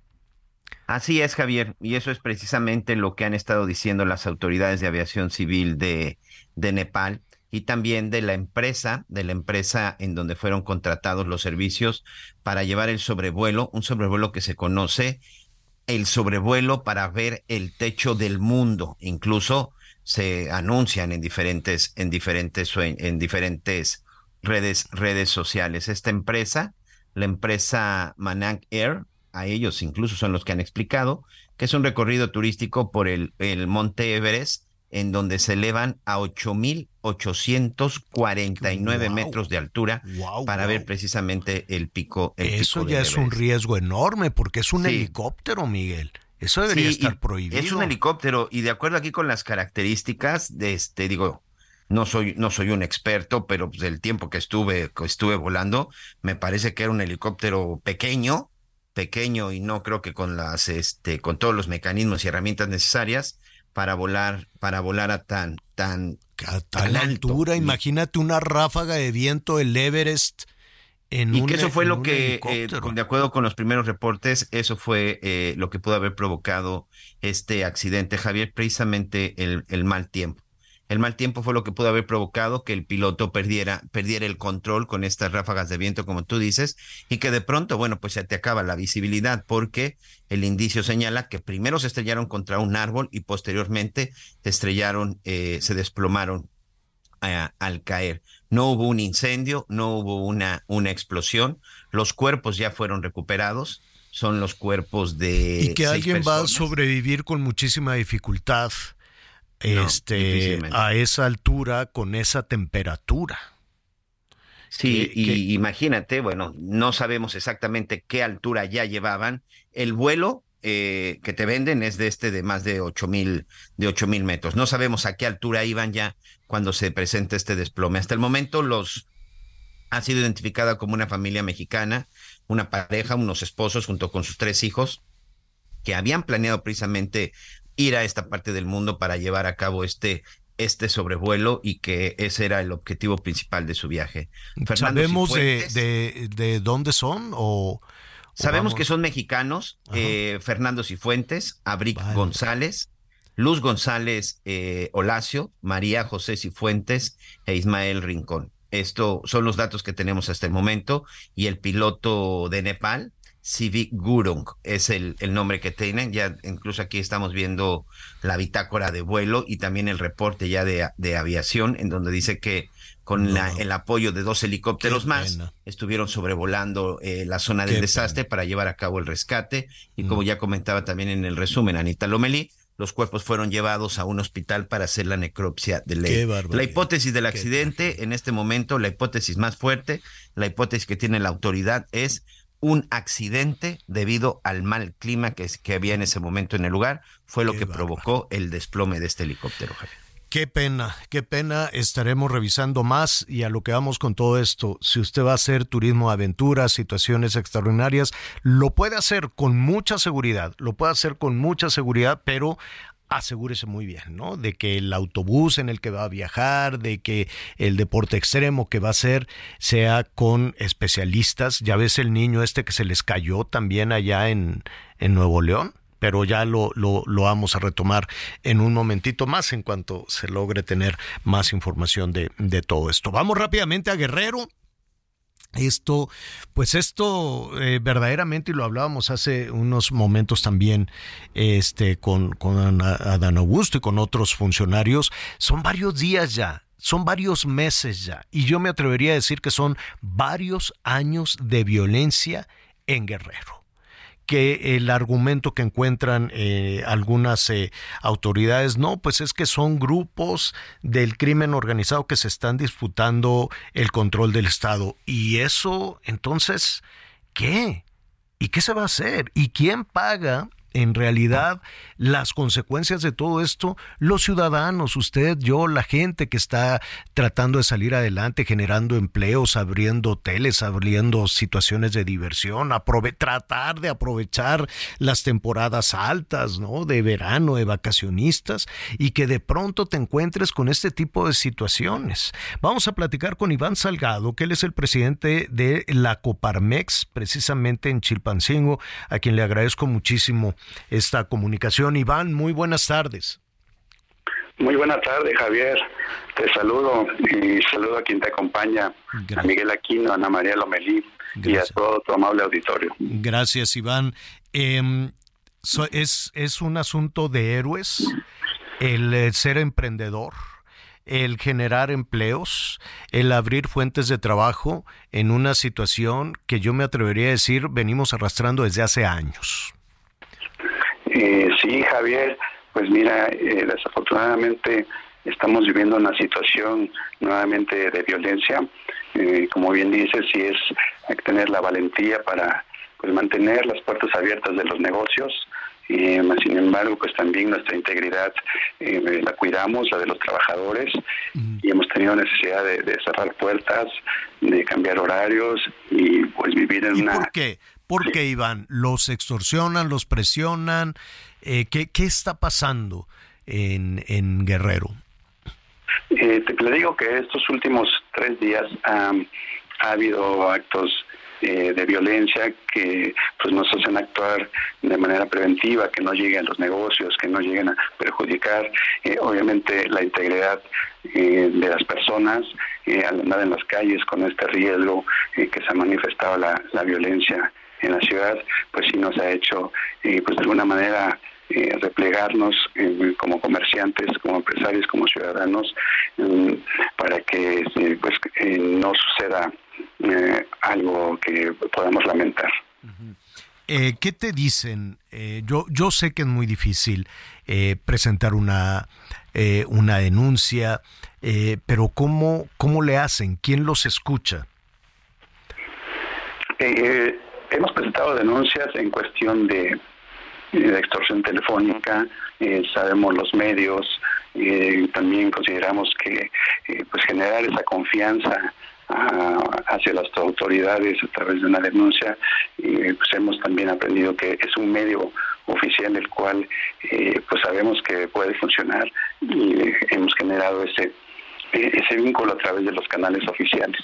Así es, Javier, y eso es precisamente lo que han estado diciendo las autoridades de aviación civil de, de Nepal y también de la empresa, de la empresa en donde fueron contratados los servicios para llevar el sobrevuelo, un sobrevuelo que se conoce el sobrevuelo para ver el techo del mundo. Incluso se anuncian en diferentes, en diferentes, en diferentes redes, redes sociales. Esta empresa, la empresa Manang Air, a ellos incluso son los que han explicado que es un recorrido turístico por el, el Monte Everest en donde se elevan a 8.849 metros de altura para ver precisamente el pico. Eso ya es un riesgo enorme porque es un helicóptero, Miguel. Eso debería estar prohibido. Es un helicóptero y de acuerdo aquí con las características de este, digo, no soy, no soy un experto, pero pues el tiempo que estuve, que estuve volando, me parece que era un helicóptero pequeño, pequeño y no creo que con las, este, con todos los mecanismos y herramientas necesarias para volar, para volar a tan, tan, a tal altura. Imagínate una ráfaga de viento, el Everest. En y que eso fue lo que, eh, de acuerdo con los primeros reportes, eso fue eh, lo que pudo haber provocado este accidente, Javier, precisamente el, el mal tiempo. El mal tiempo fue lo que pudo haber provocado que el piloto perdiera, perdiera el control con estas ráfagas de viento, como tú dices, y que de pronto, bueno, pues se te acaba la visibilidad, porque el indicio señala que primero se estrellaron contra un árbol y posteriormente se estrellaron, eh, se desplomaron eh, al caer. No hubo un incendio, no hubo una, una explosión, los cuerpos ya fueron recuperados, son los cuerpos de... Y que alguien va a sobrevivir con muchísima dificultad este, a esa altura, con esa temperatura. Sí, y imagínate, bueno, no sabemos exactamente qué altura ya llevaban. El vuelo eh, que te venden es de este de más de ocho mil de ocho mil metros. No sabemos a qué altura iban ya cuando se presenta este desplome. Hasta el momento los ha sido identificada como una familia mexicana, una pareja, unos esposos junto con sus tres hijos que habían planeado precisamente ir a esta parte del mundo para llevar a cabo este este sobrevuelo y que ese era el objetivo principal de su viaje. ¿Sabemos de, de, dónde son o...? Sabemos que son mexicanos, eh, Fernando Cifuentes, Abric González, Luz González eh, Olacio, María José Cifuentes e Ismael Rincón. Esto son los datos que tenemos hasta el momento y el piloto de Nepal, Civic Gurung, es el, el, nombre que tienen. Ya incluso aquí estamos viendo la bitácora de vuelo y también el reporte ya de, de aviación, en donde dice que con la, el apoyo de dos helicópteros más, estuvieron sobrevolando eh, la zona del desastre para llevar a cabo el rescate. Y como mm. ya comentaba también en el resumen, Anita Lomelí, los cuerpos fueron llevados a un hospital para hacer la necropsia de ley. La hipótesis del accidente, en este momento, la hipótesis más fuerte, la hipótesis que tiene la autoridad es un accidente debido al mal clima que, que había en ese momento en el lugar, fue lo que provocó el desplome de este helicóptero, Javier. Qué pena, qué pena. Estaremos revisando más y a lo que vamos con todo esto. Si usted va a hacer turismo aventuras, situaciones extraordinarias, lo puede hacer con mucha seguridad, lo puede hacer con mucha seguridad, pero asegúrese muy bien, ¿no? De que el autobús en el que va a viajar, de que el deporte extremo que va a hacer sea con especialistas. Ya ves el niño este que se les cayó también allá en, en Nuevo León pero ya lo, lo, vamos a retomar en un momentito más en cuanto se logre tener más información de, de todo esto. Vamos rápidamente a Guerrero. Esto, pues esto eh, verdaderamente, y lo hablábamos hace unos momentos también este, con, con Adán Augusto y con otros funcionarios, son varios días ya, son varios meses ya, y yo me atrevería a decir que son varios años de violencia en Guerrero que el argumento que encuentran eh, algunas eh, autoridades, no, pues es que son grupos del crimen organizado que se están disputando el control del Estado. Y eso, entonces, ¿qué? ¿Y qué se va a hacer? ¿Y quién paga en realidad las consecuencias de todo esto, los ciudadanos, usted, yo, la gente que está tratando de salir adelante, generando empleos, abriendo hoteles, abriendo situaciones de diversión, tratar de aprovechar las temporadas altas, ¿no? De verano, de vacacionistas, y que de pronto te encuentres con este tipo de situaciones. Vamos a platicar con Iván Salgado, que él es el presidente de la Coparmex, precisamente en Chilpancingo, a quien le agradezco muchísimo esta comunicación. Iván, muy buenas tardes. Muy buenas tardes, Javier. Te saludo y saludo a quien te acompaña, a Miguel Aquino, a Ana María Lomelí y a todo tu amable auditorio. Gracias, Iván. Em, es, ¿Es un asunto de héroes el eh, ser emprendedor? el generar empleos, el abrir fuentes de trabajo en una situación que yo me atrevería a decir venimos arrastrando desde hace años. Eh, sí, Javier, pues mira, eh, desafortunadamente estamos viviendo una situación nuevamente de violencia. Eh, como bien dices, sí es hay que tener la valentía para pues mantener las puertas abiertas de los negocios. Eh, sin embargo, pues también nuestra integridad la cuidamos, la de los trabajadores, mm. y hemos tenido necesidad de, cerrar puertas, de cambiar horarios y pues vivir en una... ¿Por qué? ¿Por qué, Iván? ¿Los extorsionan, los presionan? Eh, ¿qué, ¿qué, está pasando en, en Guerrero? Eh, te le digo que estos últimos tres días ha habido actos eh, de violencia que pues nos hacen actuar de manera preventiva, que no lleguen a los negocios, que no lleguen a perjudicar eh, obviamente la integridad de las personas al andar en las calles con este riesgo que se ha manifestado la, la violencia en la ciudad, pues sí nos ha hecho, eh, pues de alguna manera, eh, replegarnos eh, como comerciantes, como empresarios, como ciudadanos, mm, para que pues no suceda algo que podamos lamentar. ¿Qué te dicen? yo, yo sé que es muy difícil presentar una, una denuncia, pero ¿cómo, ¿cómo le hacen? ¿Quién los escucha? Eh, Hemos presentado denuncias en cuestión de, extorsión telefónica, eh, sabemos los medios, eh, también consideramos que eh, pues generar esa confianza ah, hacia las autoridades a través de una denuncia, pues hemos también aprendido que es un medio oficial el cual eh, pues sabemos que puede funcionar y hemos generado ese ese vínculo a través de los canales oficiales.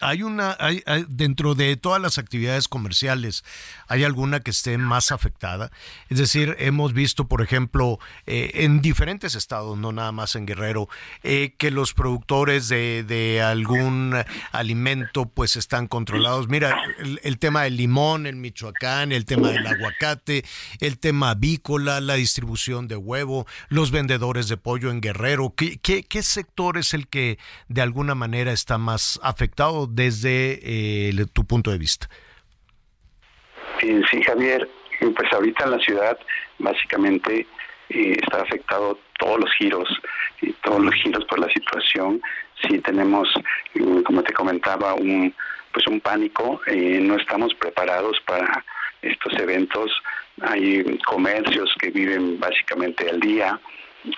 Hay una, hay, dentro de todas las actividades comerciales, ¿hay alguna que esté más afectada? Es decir, hemos visto, por ejemplo, eh, en diferentes estados, no nada más en Guerrero, eh, que los productores de, algún alimento pues están controlados. Mira, el, tema del limón en Michoacán, el tema del aguacate, el tema avícola, la distribución de huevo, los vendedores de pollo en Guerrero. ¿Qué, qué, qué sector es el que que de alguna manera está más afectado desde eh, tu punto de vista? Sí, Javier, pues ahorita en la ciudad básicamente eh, está afectado todos los giros, y todos los giros por la situación. Si tenemos, como te comentaba, un pues un pánico, eh, no estamos preparados para estos eventos. Hay comercios que viven básicamente al día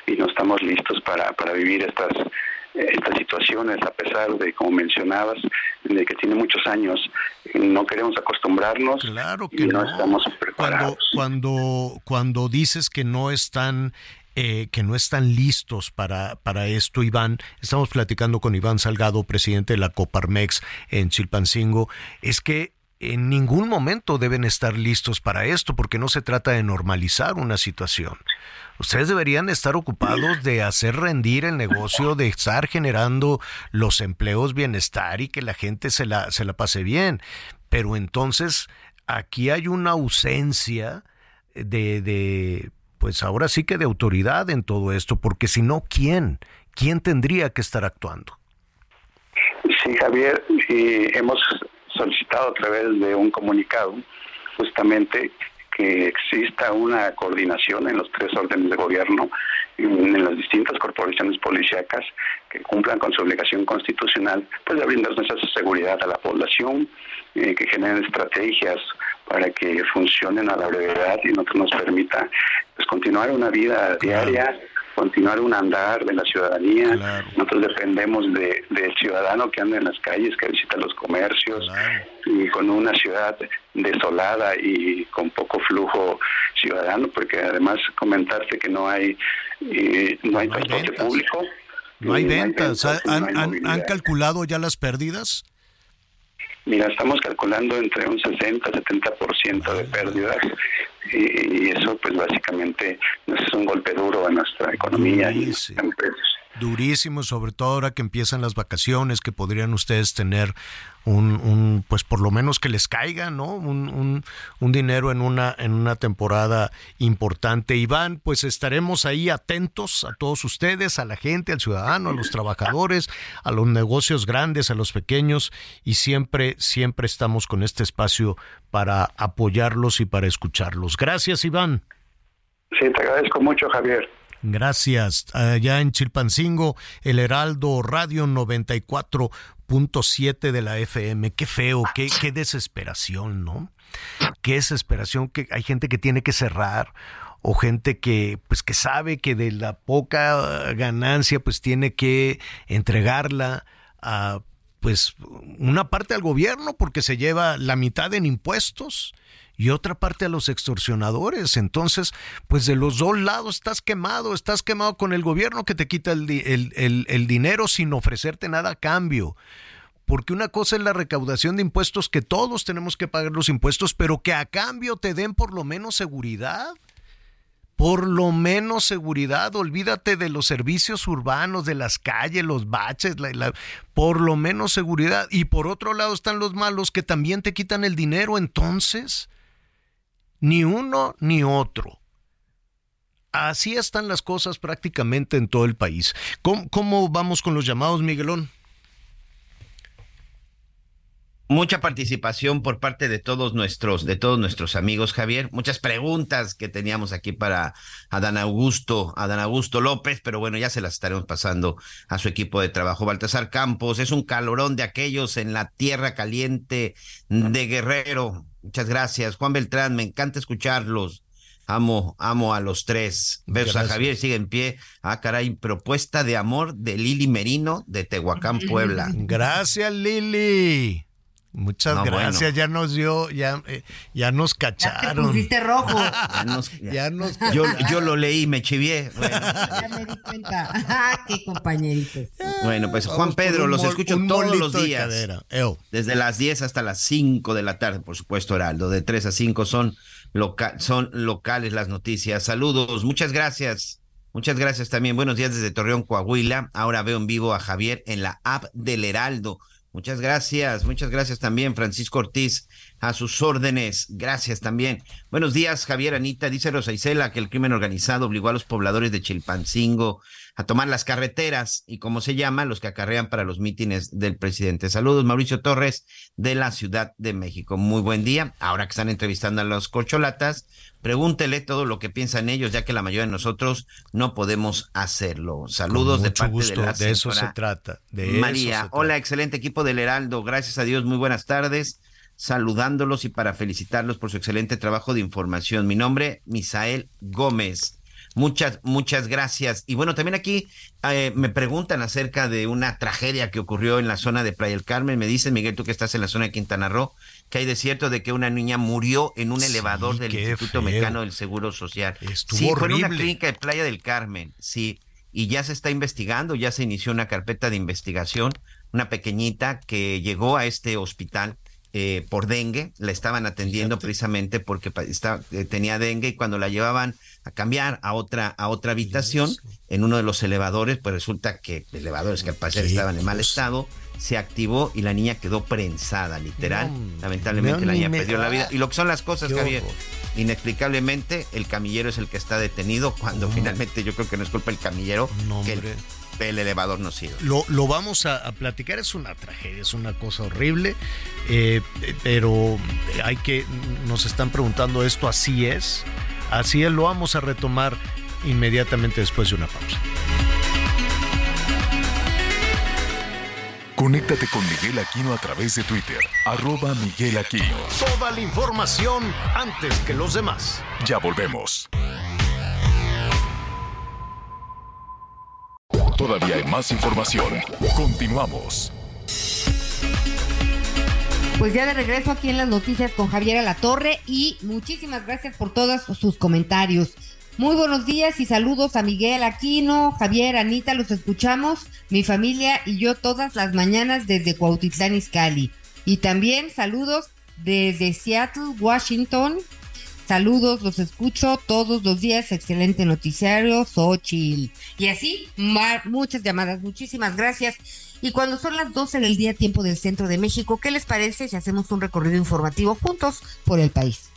y no estamos listos para, para vivir estas estas situaciones, a pesar de, como mencionabas, de que tiene muchos años, no queremos acostumbrarnos claro que no, estamos preparados. Cuando, cuando, cuando dices que no están eh, que no están listos para, para esto, Iván. Estamos platicando con Iván Salgado, presidente de la Coparmex en Chilpancingo. Es que en ningún momento deben estar listos para esto, porque no se trata de normalizar una situación. Ustedes deberían estar ocupados de hacer rendir el negocio, de estar generando los empleos bienestar y que la gente se la, se la pase bien. Pero entonces aquí hay una ausencia de, de, pues ahora sí que de autoridad en todo esto, porque si no, ¿quién? ¿Quién tendría que estar actuando? Sí, Javier, hemos solicitado a través de un comunicado justamente que exista una coordinación en los tres órdenes de gobierno, en, las distintas corporaciones policíacas que cumplan con su obligación constitucional, pues de brindar nuestra seguridad a la población, eh, que generen estrategias para que funcionen a la brevedad y no nos permita pues, continuar una vida diaria continuar un andar de la ciudadanía. Nosotros dependemos de, del ciudadano que anda en las calles, que visita los comercios, y con una ciudad desolada y con poco flujo ciudadano, porque además comentarte que no hay, no hay transporte público. No hay ventas. ¿Han, calculado ya las pérdidas? Mira, estamos calculando entre un 60 70% de pérdidas y, eso pues básicamente es un golpe duro a nuestra economía y Durísimo, sobre todo ahora que empiezan las vacaciones, que podrían ustedes tener un, pues por lo menos que les caiga, ¿no? Un, un, dinero en una, en una temporada importante. Iván, pues estaremos ahí atentos a todos ustedes, a la gente, al ciudadano, a los trabajadores, a los negocios grandes, a los pequeños, y siempre, siempre estamos con este espacio para apoyarlos y para escucharlos. Gracias, Iván. Sí, te agradezco mucho, Javier. Gracias. Allá en Chilpancingo, el Heraldo Radio 94.7 de la FM. Qué feo, qué, qué desesperación, ¿no? Qué desesperación que hay gente que tiene que cerrar o gente que pues que sabe que de la poca ganancia pues tiene que entregarla a pues una parte al gobierno porque se lleva la mitad en impuestos y otra parte a los extorsionadores. Entonces, pues de los dos lados estás quemado, estás quemado con el gobierno que te quita el, el, dinero sin ofrecerte nada a cambio. Porque una cosa es la recaudación de impuestos, que todos tenemos que pagar los impuestos, pero que a cambio te den por lo menos seguridad por lo menos seguridad, olvídate de los servicios urbanos, de las calles, los baches, por lo menos seguridad. Y por otro lado están los malos que también te quitan el dinero, entonces, ni uno ni otro. Así están las cosas prácticamente en todo el país. ¿Cómo, vamos con los llamados, Miguelón? Mucha participación por parte de todos nuestros, de todos nuestros amigos, Javier. Muchas preguntas que teníamos aquí para Adán Augusto, Adán Augusto López, pero bueno, ya se las estaremos pasando a su equipo de trabajo. Baltasar Campos, es un calorón de aquellos en la tierra caliente de Guerrero. Muchas gracias. Juan Beltrán, me encanta escucharlos. Amo, amo a los tres. Besos a Javier, sigue en pie. Ah, caray, propuesta de amor de Lili Merino de Tehuacán, Puebla. Gracias, Lili. Muchas gracias, ya nos dio, ya, eh, ya nos cacharon. Ya te rojo. ya nos, yo, yo, lo leí, me chivié. Ya me di cuenta. Ah, qué compañeritos. Bueno, pues Juan Pedro, los escucho todos los días. Desde las 10 hasta las 5 de la tarde, por supuesto, Heraldo. De 3 a 5 son, son locales las noticias. Saludos, muchas gracias. Muchas gracias también. Buenos días desde Torreón, Coahuila. Ahora veo en vivo a Javier en la app del Heraldo. Muchas gracias, muchas gracias también, Francisco Ortiz, a sus órdenes. Gracias también. Buenos días, Javier Anita. Dice Rosa Isela que el crimen organizado obligó a los pobladores de Chilpancingo a tomar las carreteras y, como se llama, los que acarrean para los mítines del presidente. Saludos, Mauricio Torres, de la Ciudad de México. Muy buen día. Ahora que están entrevistando a los corcholatas, pregúntele todo lo que piensan ellos, ya que la mayoría de nosotros no podemos hacerlo. Saludos de parte de la De eso se trata. De María, hola, excelente equipo del Heraldo. Gracias a Dios, muy buenas tardes. Saludándolos y para felicitarlos por su excelente trabajo de información. Mi nombre, Misael Gómez. Muchas, muchas gracias. Y bueno, también aquí eh, me preguntan acerca de una tragedia que ocurrió en la zona de Playa del Carmen. Me dicen, Miguel, tú que estás en la zona de Quintana Roo, que hay de cierto de que una niña murió en un elevador del Instituto Mexicano del Seguro Social. Estuvo sí, fue en una clínica de Playa del Carmen, sí. Y ya se está investigando, ya se inició una carpeta de investigación, una pequeñita que llegó a este hospital eh, por dengue, la estaban atendiendo precisamente porque estaba, eh, tenía dengue y cuando la llevaban a cambiar a otra, a otra habitación en uno de los elevadores, pues resulta que elevadores que al parecer estaban en mal estado, se activó y la niña quedó prensada, literal. Lamentablemente la niña perdió la vida. Y lo que son las cosas, Javier, inexplicablemente el camillero es el que está detenido cuando finalmente yo creo que no es culpa del camillero, que el, elevador no sirve. Lo, lo vamos a, platicar, es una tragedia, es una cosa horrible, eh, pero hay que, nos están preguntando esto, así es. Así es, lo vamos a retomar inmediatamente después de una pausa. Conéctate con Miguel Aquino a través de Twitter, arroba Miguel Aquino. Toda la información antes que los demás. Ya volvemos. Todavía hay más información. Continuamos. Pues ya de regreso aquí en las noticias con Javier Alatorre y muchísimas gracias por todos sus comentarios. Muy buenos días y saludos a Miguel Aquino, Javier, Anita, los escuchamos, mi familia y yo todas las mañanas desde Cuautitlán Izcalli. Y también saludos desde Seattle, Washington. Saludos, los escucho todos los días, excelente noticiario, Xochitl. Y así, muchas llamadas, muchísimas gracias. Y cuando son las 12 del día, tiempo del centro de México, ¿qué les parece si hacemos un recorrido informativo juntos por el país?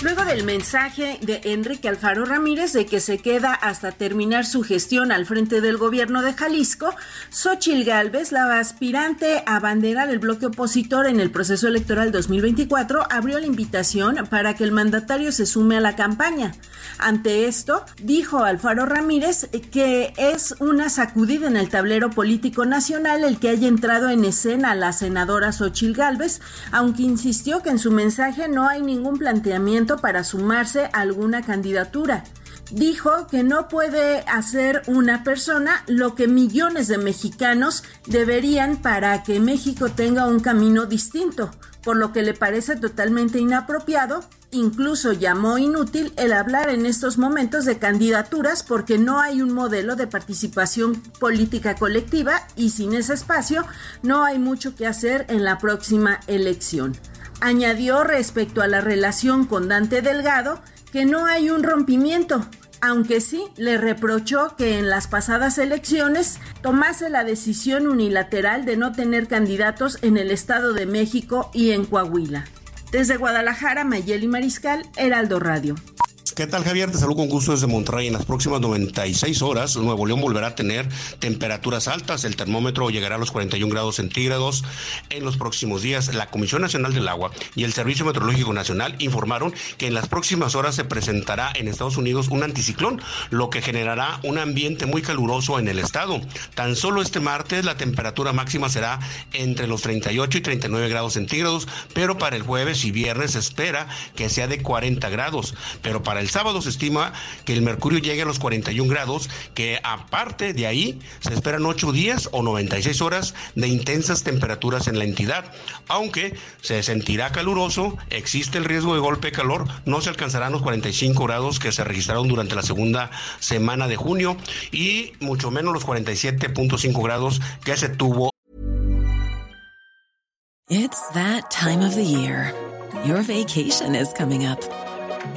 Luego del mensaje de Enrique Alfaro Ramírez de que se queda hasta terminar su gestión al frente del gobierno de Jalisco, Xochil Gálvez, la aspirante a banderar el bloque opositor en el proceso electoral 2024, abrió la invitación para que el mandatario se sume a la campaña. Ante esto, dijo Alfaro Ramírez que es una sacudida en el tablero político nacional el que haya entrado en escena la senadora Xochil Gálvez, aunque insistió que en su mensaje no hay ningún planteamiento para sumarse a alguna candidatura. Dijo que no puede hacer una persona lo que millones de mexicanos deberían para que México tenga un camino distinto, por lo que le parece totalmente inapropiado. Incluso llamó inútil el hablar en estos momentos de candidaturas porque no hay un modelo de participación política colectiva y sin ese espacio no hay mucho que hacer en la próxima elección. Añadió respecto a la relación con Dante Delgado que no hay un rompimiento, aunque sí le reprochó que en las pasadas elecciones tomase la decisión unilateral de no tener candidatos en el Estado de México y en Coahuila. Desde Guadalajara, Mayeli Mariscal, Heraldo Radio. ¿Qué tal Javier? Te saludo con gusto desde Monterrey. En las próximas 96 horas, Nuevo León volverá a tener temperaturas altas. El termómetro llegará a los 41 grados centígrados en los próximos días. La Comisión Nacional del Agua y el Servicio Meteorológico Nacional informaron que en las próximas horas se presentará en Estados Unidos un anticiclón, lo que generará un ambiente muy caluroso en el estado. Tan solo este martes la temperatura máxima será entre los 38 y 39 grados centígrados, pero para el jueves y viernes se espera que sea de 40 grados, pero para el el sábado se estima que el mercurio llegue a los 41 grados, que aparte de ahí se esperan 8 días o 96 horas de intensas temperaturas en la entidad. Aunque se sentirá caluroso, existe el riesgo de golpe de calor, no se alcanzarán los 45 grados que se registraron durante la segunda semana de junio y mucho menos los 47.5 grados que se tuvo. It's that time of the year. Your vacation is coming up.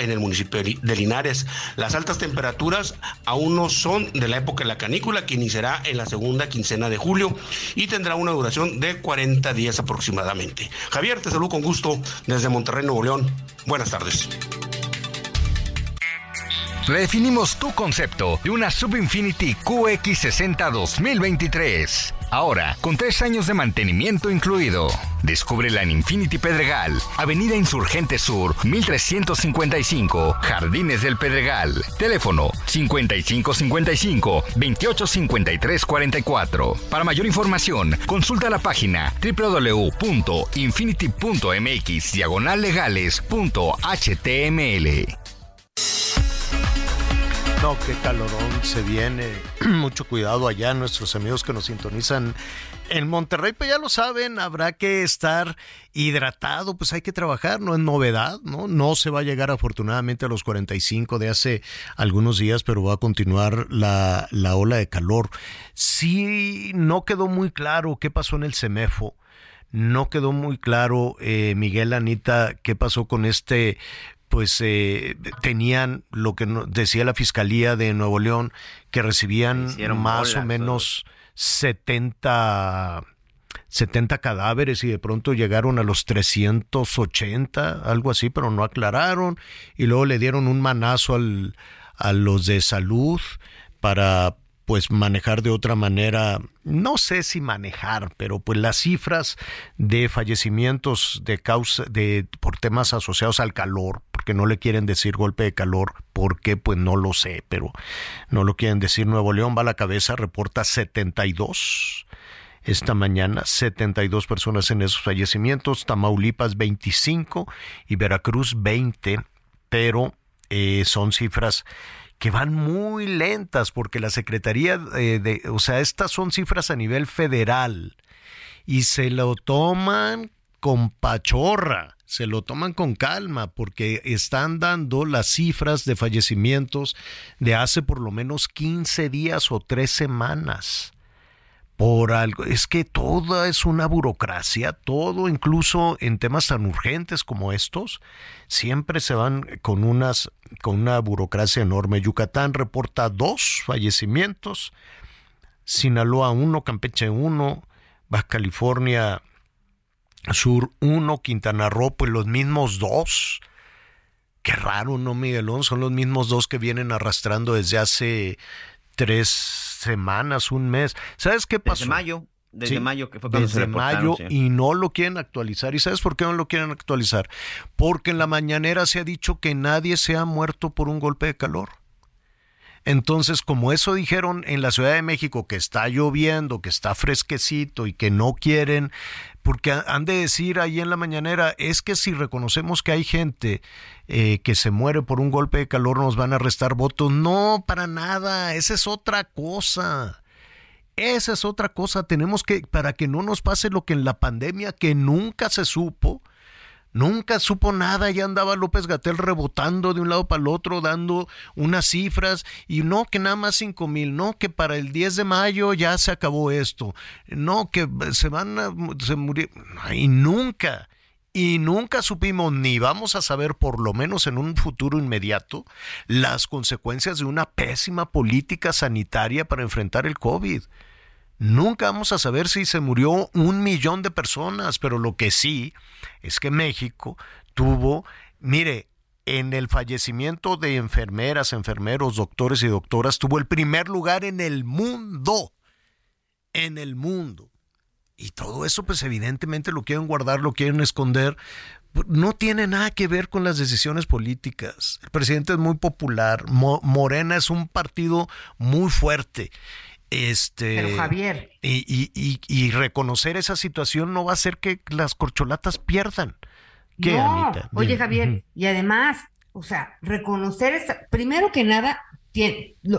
en el municipio de Linares. Las altas temperaturas aún no son de la época de la canícula, que iniciará en la segunda quincena de julio y tendrá una duración de 40 días aproximadamente. Javier, te saludo con gusto desde Monterrey, Nuevo León. Buenas tardes. Redefinimos tu concepto de una Subinfinity QX60 2023. Ahora, con tres años de mantenimiento incluido. Descúbrela en Infinity Pedregal, Avenida Insurgente Sur, 1355, Jardines del Pedregal. Teléfono 5555-285344. Para mayor información, consulta la página www.infinity.mx diagonal legales.html. No, qué calorón se viene. Mucho cuidado allá, nuestros amigos que nos sintonizan en Monterrey, pues ya lo saben, habrá que estar hidratado, pues hay que trabajar, no es novedad, ¿no? No se va a llegar afortunadamente a los 45 de hace algunos días, pero va a continuar la, la ola de calor. Sí, no quedó muy claro qué pasó en el CEMEFO. No quedó muy claro, eh, Miguel Anita, qué pasó con este pues eh, tenían lo que decía la Fiscalía de Nuevo León, que recibían más o menos 70, 70 cadáveres y de pronto llegaron a los 380, algo así, pero no aclararon. Y luego le dieron un manazo al, a los de salud para pues manejar de otra manera, no sé si manejar, pero pues las cifras de fallecimientos de causa de por temas asociados al calor, porque no le quieren decir golpe de calor, porque pues no lo sé, pero no lo quieren decir. Nuevo León va a la cabeza, reporta 72 esta mañana, 72 personas en esos fallecimientos, Tamaulipas 25 y Veracruz 20, pero eh, son cifras que van muy lentas porque la Secretaría eh, de, o sea, estas son cifras a nivel federal y se lo toman con pachorra, se lo toman con calma porque están dando las cifras de fallecimientos de hace por lo menos 15 días o tres semanas por algo. Es que todo es una burocracia, todo, incluso en temas tan urgentes como estos, siempre se van con unas, con una burocracia enorme. Yucatán reporta dos fallecimientos, Sinaloa uno, Campeche uno, Baja California Sur uno, Quintana Roo, pues los mismos dos. Qué raro, ¿no, Miguelón? Son los mismos dos que vienen arrastrando desde hace tres semanas, un mes. ¿Sabes qué pasó? Desde mayo. Desde mayo, que fue cuando Desde mayo y no lo quieren actualizar. ¿Y sabes por qué no lo quieren actualizar? Porque en la mañanera se ha dicho que nadie se ha muerto por un golpe de calor. Entonces, como eso dijeron en la Ciudad de México, que está lloviendo, que está fresquecito y que no quieren, porque han de decir ahí en la mañanera, es que si reconocemos que hay gente eh, que se muere por un golpe de calor, nos van a restar votos. No, para nada, esa es otra cosa. Esa es otra cosa. Tenemos que, para que no nos pase lo que en la pandemia, que nunca se supo, Nunca supo nada, ya andaba López Gatel rebotando de un lado para el otro, dando unas cifras, y no que nada más cinco mil, no que para el 10 de mayo ya se acabó esto, no que se van a se murió, y nunca, y nunca supimos ni vamos a saber, por lo menos en un futuro inmediato, las consecuencias de una pésima política sanitaria para enfrentar el COVID. Nunca vamos a saber si se murió un millón de personas, pero lo que sí es que México tuvo, mire, en el fallecimiento de enfermeras, enfermeros, doctores y doctoras, tuvo el primer lugar en el mundo. En el mundo. Y todo eso, pues evidentemente lo quieren guardar, lo quieren esconder. No tiene nada que ver con las decisiones políticas. El presidente es muy popular. Morena es un partido muy fuerte. Este, Pero Javier. Y, y, y, reconocer esa situación no va a hacer que las corcholatas pierdan. ¿Qué, no. Oye, Javier, y además, o sea, reconocer, esa, primero que nada,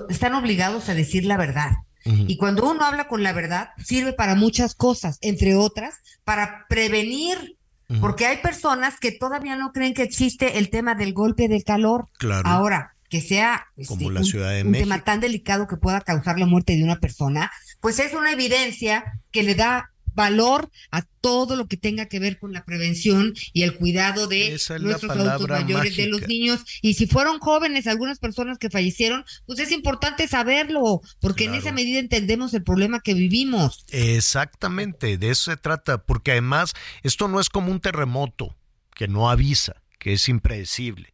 están obligados a decir la verdad. Y cuando uno habla con la verdad, sirve para muchas cosas, entre otras, para prevenir, porque hay personas que todavía no creen que existe el tema del golpe de calor. Claro. Ahora, que sea este, Como la Ciudad de un, tema tan delicado que pueda causar la muerte de una persona, pues es una evidencia que le da valor a todo lo que tenga que ver con la prevención y el cuidado de nuestros adultos mayores, de los niños. Y si fueron jóvenes, algunas personas que fallecieron, pues es importante saberlo, porque en esa medida entendemos el problema que vivimos. Exactamente, de eso se trata, porque además esto no es como un terremoto que no avisa, que es impredecible.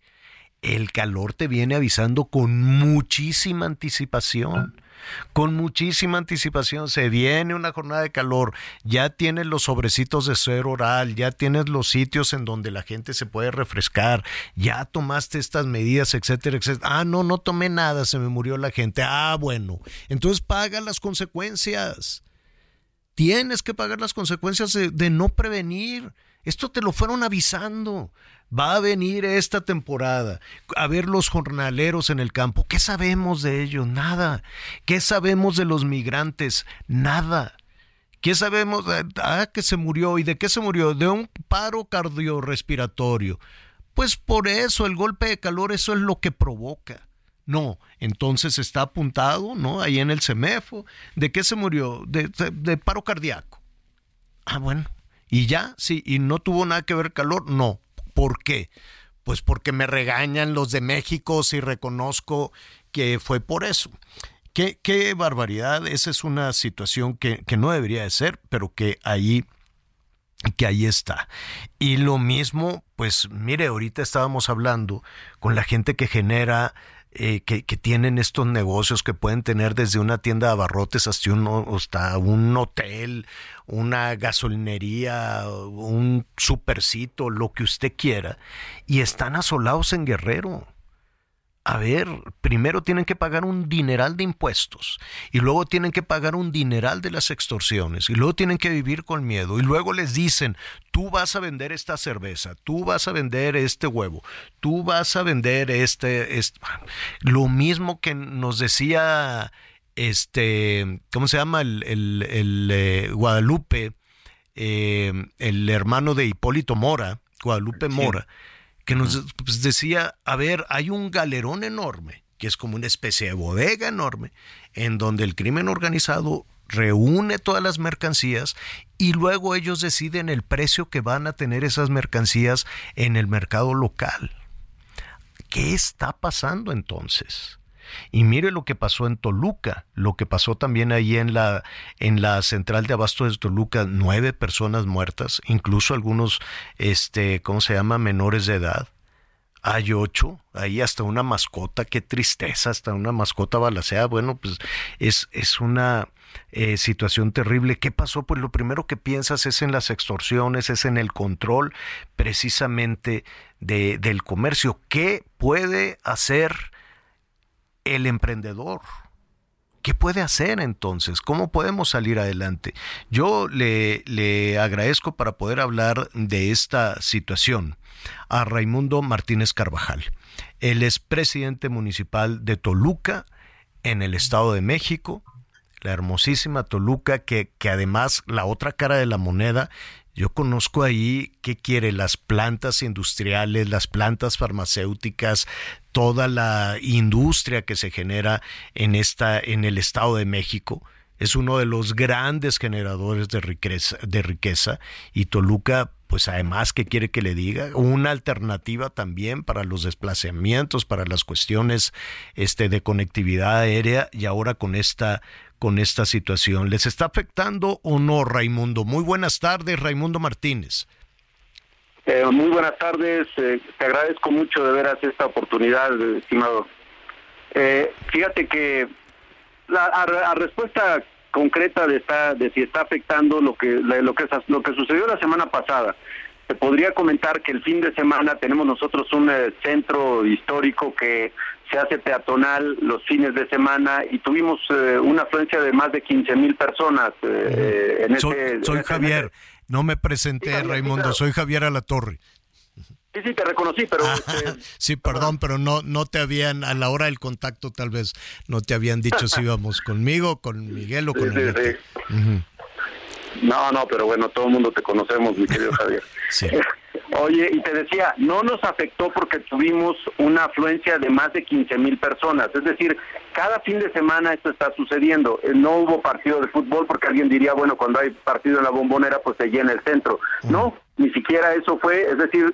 El calor te viene avisando con muchísima anticipación con muchísima anticipación. Se viene una jornada de calor, ya tienes los sobrecitos de ser oral, ya tienes los sitios en donde la gente se puede refrescar, ya tomaste estas medidas, etcétera, etcétera. Ah, no, no tomé nada, se me murió la gente. Ah, bueno, entonces paga las consecuencias. Tienes que pagar las consecuencias de no prevenir. Esto te lo fueron avisando. Va a venir esta temporada a ver los jornaleros en el campo. ¿Qué sabemos de ellos? Nada. ¿Qué sabemos de los migrantes? Nada. ¿Qué sabemos? Ah, que se murió. ¿Y de qué se murió? De un paro cardiorrespiratorio. Pues por eso, el golpe de calor, eso es lo que provoca. No, entonces está apuntado, ¿no? Ahí en el CEMEFO. ¿De qué se murió? De, de paro cardíaco. Ah, bueno. ¿Y ya? Sí. ¿Y no tuvo nada que ver calor? No. ¿Por qué? Pues porque me regañan los de México si reconozco que fue por eso. Qué, barbaridad, esa es una situación que, que no debería de ser, pero que ahí que ahí está. Y lo mismo, pues mire, ahorita estábamos hablando con la gente que genera eh, que, tienen estos negocios que pueden tener desde una tienda de abarrotes hasta un, hasta un hotel, una gasolinería, un supercito, lo que usted quiera, y están asolados en Guerrero a ver, primero tienen que pagar un dineral de impuestos y luego tienen que pagar un dineral de las extorsiones y luego tienen que vivir con miedo y luego les dicen, tú vas a vender esta cerveza, tú vas a vender este huevo, tú vas a vender este, lo mismo que nos decía este, ¿cómo se llama? El, el, eh, Guadalupe, eh, el hermano de Hipólito Mora, Guadalupe Mora que nos pues, decía, a ver, hay un galerón enorme, que es como una especie de bodega enorme, en donde el crimen organizado reúne todas las mercancías y luego ellos deciden el precio que van a tener esas mercancías en el mercado local. ¿Qué está pasando entonces? Y mire lo que pasó en Toluca, lo que pasó también ahí en la, en la central de abasto de Toluca, nueve personas muertas, incluso algunos, este, ¿cómo se llama?, menores de edad. Hay ocho, ahí hasta una mascota, qué tristeza, hasta una mascota balaseada. Bueno, pues es, es una eh, situación terrible. ¿Qué pasó? Pues lo primero que piensas es en las extorsiones, es en el control precisamente de, del comercio. ¿Qué puede hacer el emprendedor. ¿Qué puede hacer entonces? ¿Cómo podemos salir adelante? Yo le, le, agradezco para poder hablar de esta situación a Raimundo Martínez Carvajal. Él es presidente municipal de Toluca, en el Estado de México, la hermosísima Toluca, que, que además la otra cara de la moneda yo conozco ahí qué quiere las plantas industriales, las plantas farmacéuticas, toda la industria que se genera en esta en el Estado de México. Es uno de los grandes generadores de riqueza, de riqueza y Toluca pues además ¿qué quiere que le diga una alternativa también para los desplazamientos para las cuestiones este de conectividad aérea y ahora con esta con esta situación. ¿Les está afectando o no, Raimundo? Muy buenas tardes, Raimundo Martínez. Eh, muy buenas tardes, eh, te agradezco mucho de veras esta oportunidad, estimado. Eh, fíjate que la a, respuesta concreta de, esta, de si está afectando lo, que, lo que sucedió la semana pasada, te podría comentar que el fin de semana tenemos nosotros un centro histórico que se hace peatonal los fines de semana y tuvimos una afluencia de más de 15 mil personas en soy, Soy Javier. No me presenté, Raimundo, soy Javier Alatorre. Sí, sí, te reconocí, pero... Este, sí, perdón, pero no, no te habían, a la hora del contacto tal vez, no te habían dicho si íbamos conmigo, con Miguel o con sí, el No, no, pero bueno, todo el mundo te conocemos, mi querido Javier. sí. Oye, y te decía, no nos afectó porque tuvimos una afluencia de más de 15 mil personas. Es decir, cada fin de semana esto está sucediendo. Eh, no hubo partido de fútbol porque alguien diría, bueno, cuando hay partido en la bombonera, pues se llena el centro. No, ni siquiera eso fue. Es decir,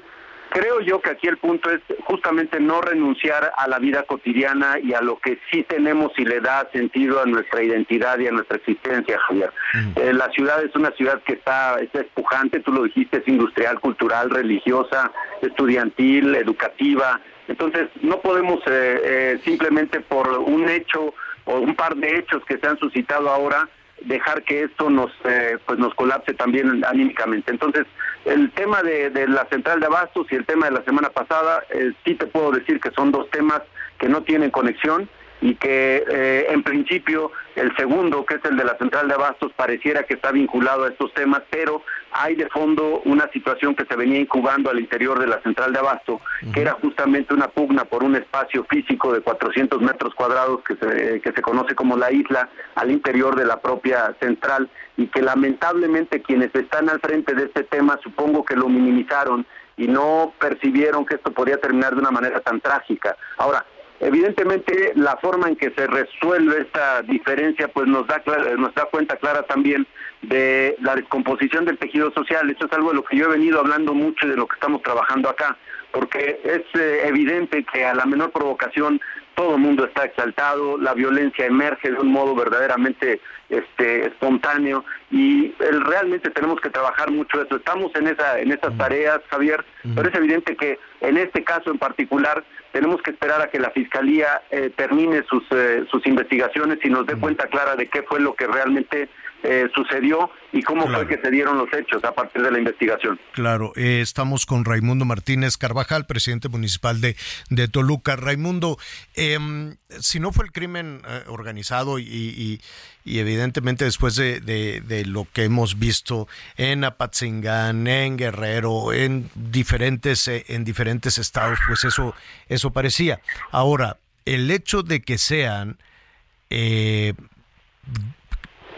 Creo yo que aquí el punto es justamente no renunciar a la vida cotidiana y a lo que sí tenemos y le da sentido a nuestra identidad y a nuestra existencia, Javier. Eh, la ciudad es una ciudad que está, está espujante, tú lo dijiste, es industrial, cultural, religiosa, estudiantil, educativa. Entonces, no podemos eh, eh, simplemente por un hecho o un par de hechos que se han suscitado ahora, dejar que esto nos eh, pues nos colapse también anímicamente. Entonces, el tema de, la central de abastos y el tema de la semana pasada, eh, sí te puedo decir que son dos temas que no tienen conexión y que eh, en principio el segundo, que es el de la central de abastos, pareciera que está vinculado a estos temas, pero hay de fondo una situación que se venía incubando al interior de la central de abasto, que era justamente una pugna por un espacio físico de 400 metros cuadrados que se, que se conoce como la isla al interior de la propia central y que lamentablemente quienes están al frente de este tema supongo que lo minimizaron y no percibieron que esto podía terminar de una manera tan trágica. Ahora, Evidentemente, la forma en que se resuelve esta diferencia, pues nos da, nos da cuenta clara también de la descomposición del tejido social. Eso es algo de lo que yo he venido hablando mucho y de lo que estamos trabajando acá, porque es eh, evidente que a la menor provocación todo el mundo está exaltado, la violencia emerge de un modo verdaderamente este, espontáneo y realmente tenemos que trabajar mucho eso. Estamos en esa en esas tareas, Javier, pero es evidente que en este caso en particular tenemos que esperar a que la fiscalía eh, termine sus eh, sus investigaciones y nos dé cuenta clara de qué fue lo que realmente eh, sucedió y cómo fue que se dieron los hechos a partir de la investigación. Claro, eh, estamos con Raimundo Martínez Carvajal, presidente municipal de, de Toluca. Raimundo, em, si no fue el crimen eh, organizado y, y, evidentemente después de, de, lo que hemos visto en Apatzingán, en Guerrero, en diferentes, en diferentes estados, pues eso, eso parecía. Ahora, el hecho de que sean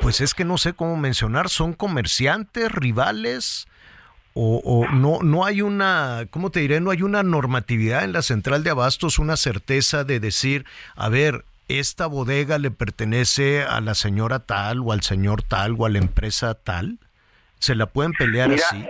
pues es que no sé cómo mencionar, son comerciantes, rivales, o, no, no hay una, ¿cómo te diré? No hay una normatividad en la central de abastos, una certeza de decir, a ver, esta bodega le pertenece a la señora tal o al señor tal o a la empresa tal. ¿Se la pueden pelear así?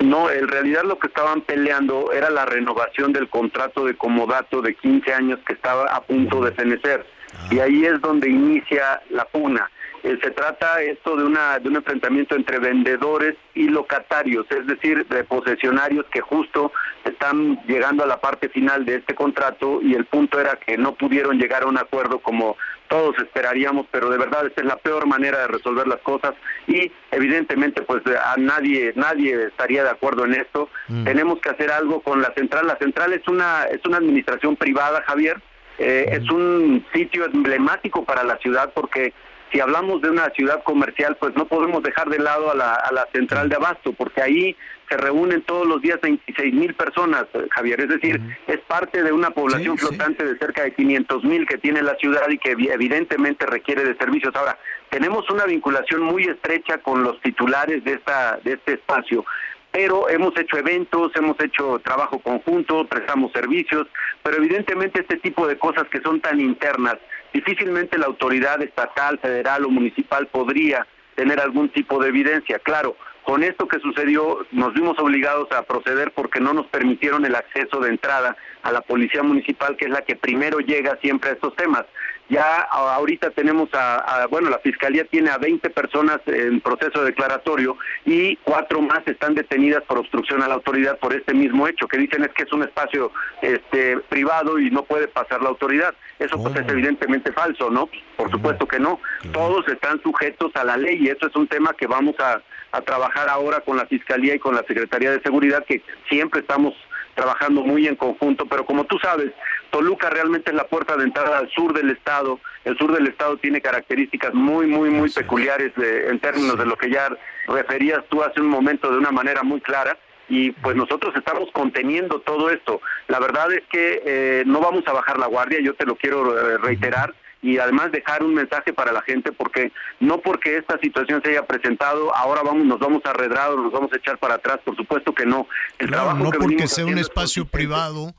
No, en realidad lo que estaban peleando era la renovación del contrato de comodato de 15 años que estaba a punto de fenecer. Y ahí es donde inicia la pugna. Eh, se trata esto de, una, de un enfrentamiento entre vendedores y locatarios, es decir, de posesionarios que justo están llegando a la parte final de este contrato y el punto era que no pudieron llegar a un acuerdo como todos esperaríamos, pero de verdad esta es la peor manera de resolver las cosas y evidentemente pues a nadie nadie estaría de acuerdo en esto. Mm. Tenemos que hacer algo con la central. La central es una es una administración privada, Javier. Eh, es un sitio emblemático para la ciudad porque si hablamos de una ciudad comercial, pues no podemos dejar de lado a la, a la central de abasto, porque ahí se reúnen todos los días 26 mil personas, eh, Javier. Es decir, es parte de una población flotante de cerca de 500 mil que tiene la ciudad y que evidentemente requiere de servicios. Ahora, tenemos una vinculación muy estrecha con los titulares de, esta, de este espacio pero hemos hecho eventos, hemos hecho trabajo conjunto, prestamos servicios, pero evidentemente este tipo de cosas que son tan internas difícilmente la autoridad estatal, federal o municipal podría tener algún tipo de evidencia. Claro, con esto que sucedió nos vimos obligados a proceder porque no nos permitieron el acceso de entrada a la policía municipal, que es la que primero llega siempre a estos temas. Ya ahorita tenemos a, bueno, la Fiscalía tiene a 20 personas en proceso declaratorio y cuatro más están detenidas por obstrucción a la autoridad por este mismo hecho, que dicen es que es un espacio este, privado y no puede pasar la autoridad. Eso pues es oh. evidentemente falso, ¿no? Por supuesto que no. Todos están sujetos a la ley y eso es un tema que vamos a, a trabajar ahora con la Fiscalía y con la Secretaría de Seguridad, que siempre estamos trabajando muy en conjunto, pero como tú sabes, Toluca realmente es la puerta de entrada al sur del estado. El sur del estado tiene características muy, muy, muy peculiares en términos de lo que ya referías tú hace un momento de una manera muy clara. Y pues nosotros estamos conteniendo todo esto. La verdad es que eh, no vamos a bajar la guardia, yo te lo quiero eh, reiterar y además dejar un mensaje para la gente porque no porque esta situación se haya presentado ahora vamos nos vamos a arredrar o nos vamos a echar para atrás por supuesto que no el claro, no porque sea un espacio privado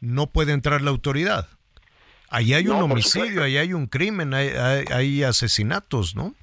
no puede entrar la autoridad. Ahí hay un homicidio ahí hay un crimen hay, hay, asesinatos no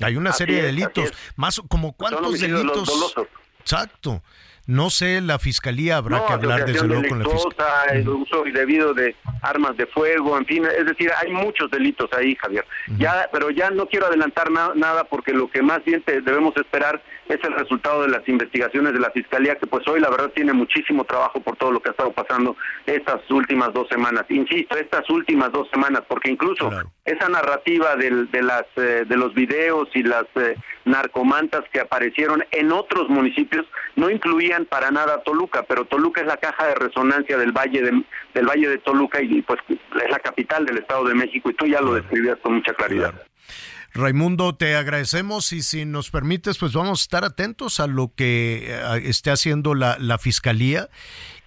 hay una serie de delitos. más como cuántos delitos exacto. No sé, la fiscalía habrá que hablar desde luego con la fiscalía. El uso indebido de armas de fuego, en fin, es decir, hay muchos delitos ahí, Javier. Ya, pero ya no quiero adelantar nada porque lo que más bien debemos esperar es el resultado de las investigaciones de la fiscalía, que pues hoy la verdad tiene muchísimo trabajo por todo lo que ha estado pasando estas últimas dos semanas. Insisto, estas últimas dos semanas, porque incluso esa narrativa del, de las eh, de los videos y las eh, narcomantas que aparecieron en otros municipios no incluían para nada a Toluca, pero Toluca es la caja de resonancia del valle de, del valle de Toluca y pues es la capital del Estado de México y tú ya lo describías con mucha claridad. Raimundo, te agradecemos y si nos permites, pues vamos a estar atentos a lo que eh, esté haciendo la, la Fiscalía.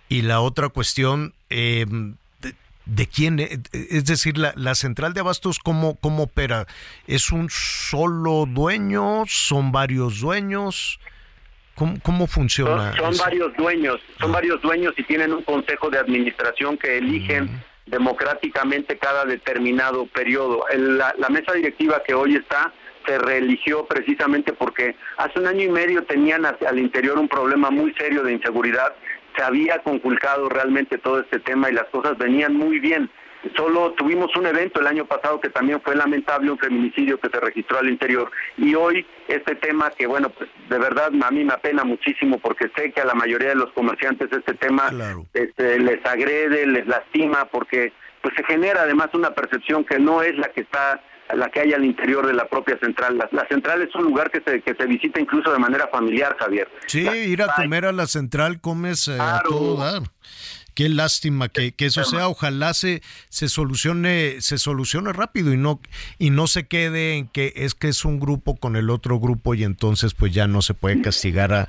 Y la otra cuestión, eh, de, quién, eh, es decir, la, la central de abastos, ¿cómo, ¿cómo opera? ¿Es un solo dueño? ¿Son varios dueños? ¿Cómo, funciona? Son, varios dueños, son varios dueños y tienen un consejo de administración que eligen mm. Democráticamente cada determinado periodo. la, mesa directiva que hoy está se reeligió precisamente porque hace un año y medio tenían al interior un problema muy serio de inseguridad, se había conculcado realmente todo este tema y las cosas venían muy bien. Solo tuvimos un evento el año pasado que también fue lamentable, un feminicidio que se registró al interior. Y hoy este tema que, bueno, pues de verdad a mí me apena muchísimo porque sé que a la mayoría de los comerciantes este tema este, les agrede, les lastima, porque pues se genera además una percepción que no es la que está la que hay al interior de la propia central. La, central es un lugar que se, que se visita incluso de manera familiar, Javier. Sí, ir a comer a la central comes eh, a todo dar. Qué lástima que, eso sea. Ojalá se, se solucione, se solucione rápido y no, y no se quede en que es que es un grupo con el otro grupo y entonces pues ya no se puede castigar a,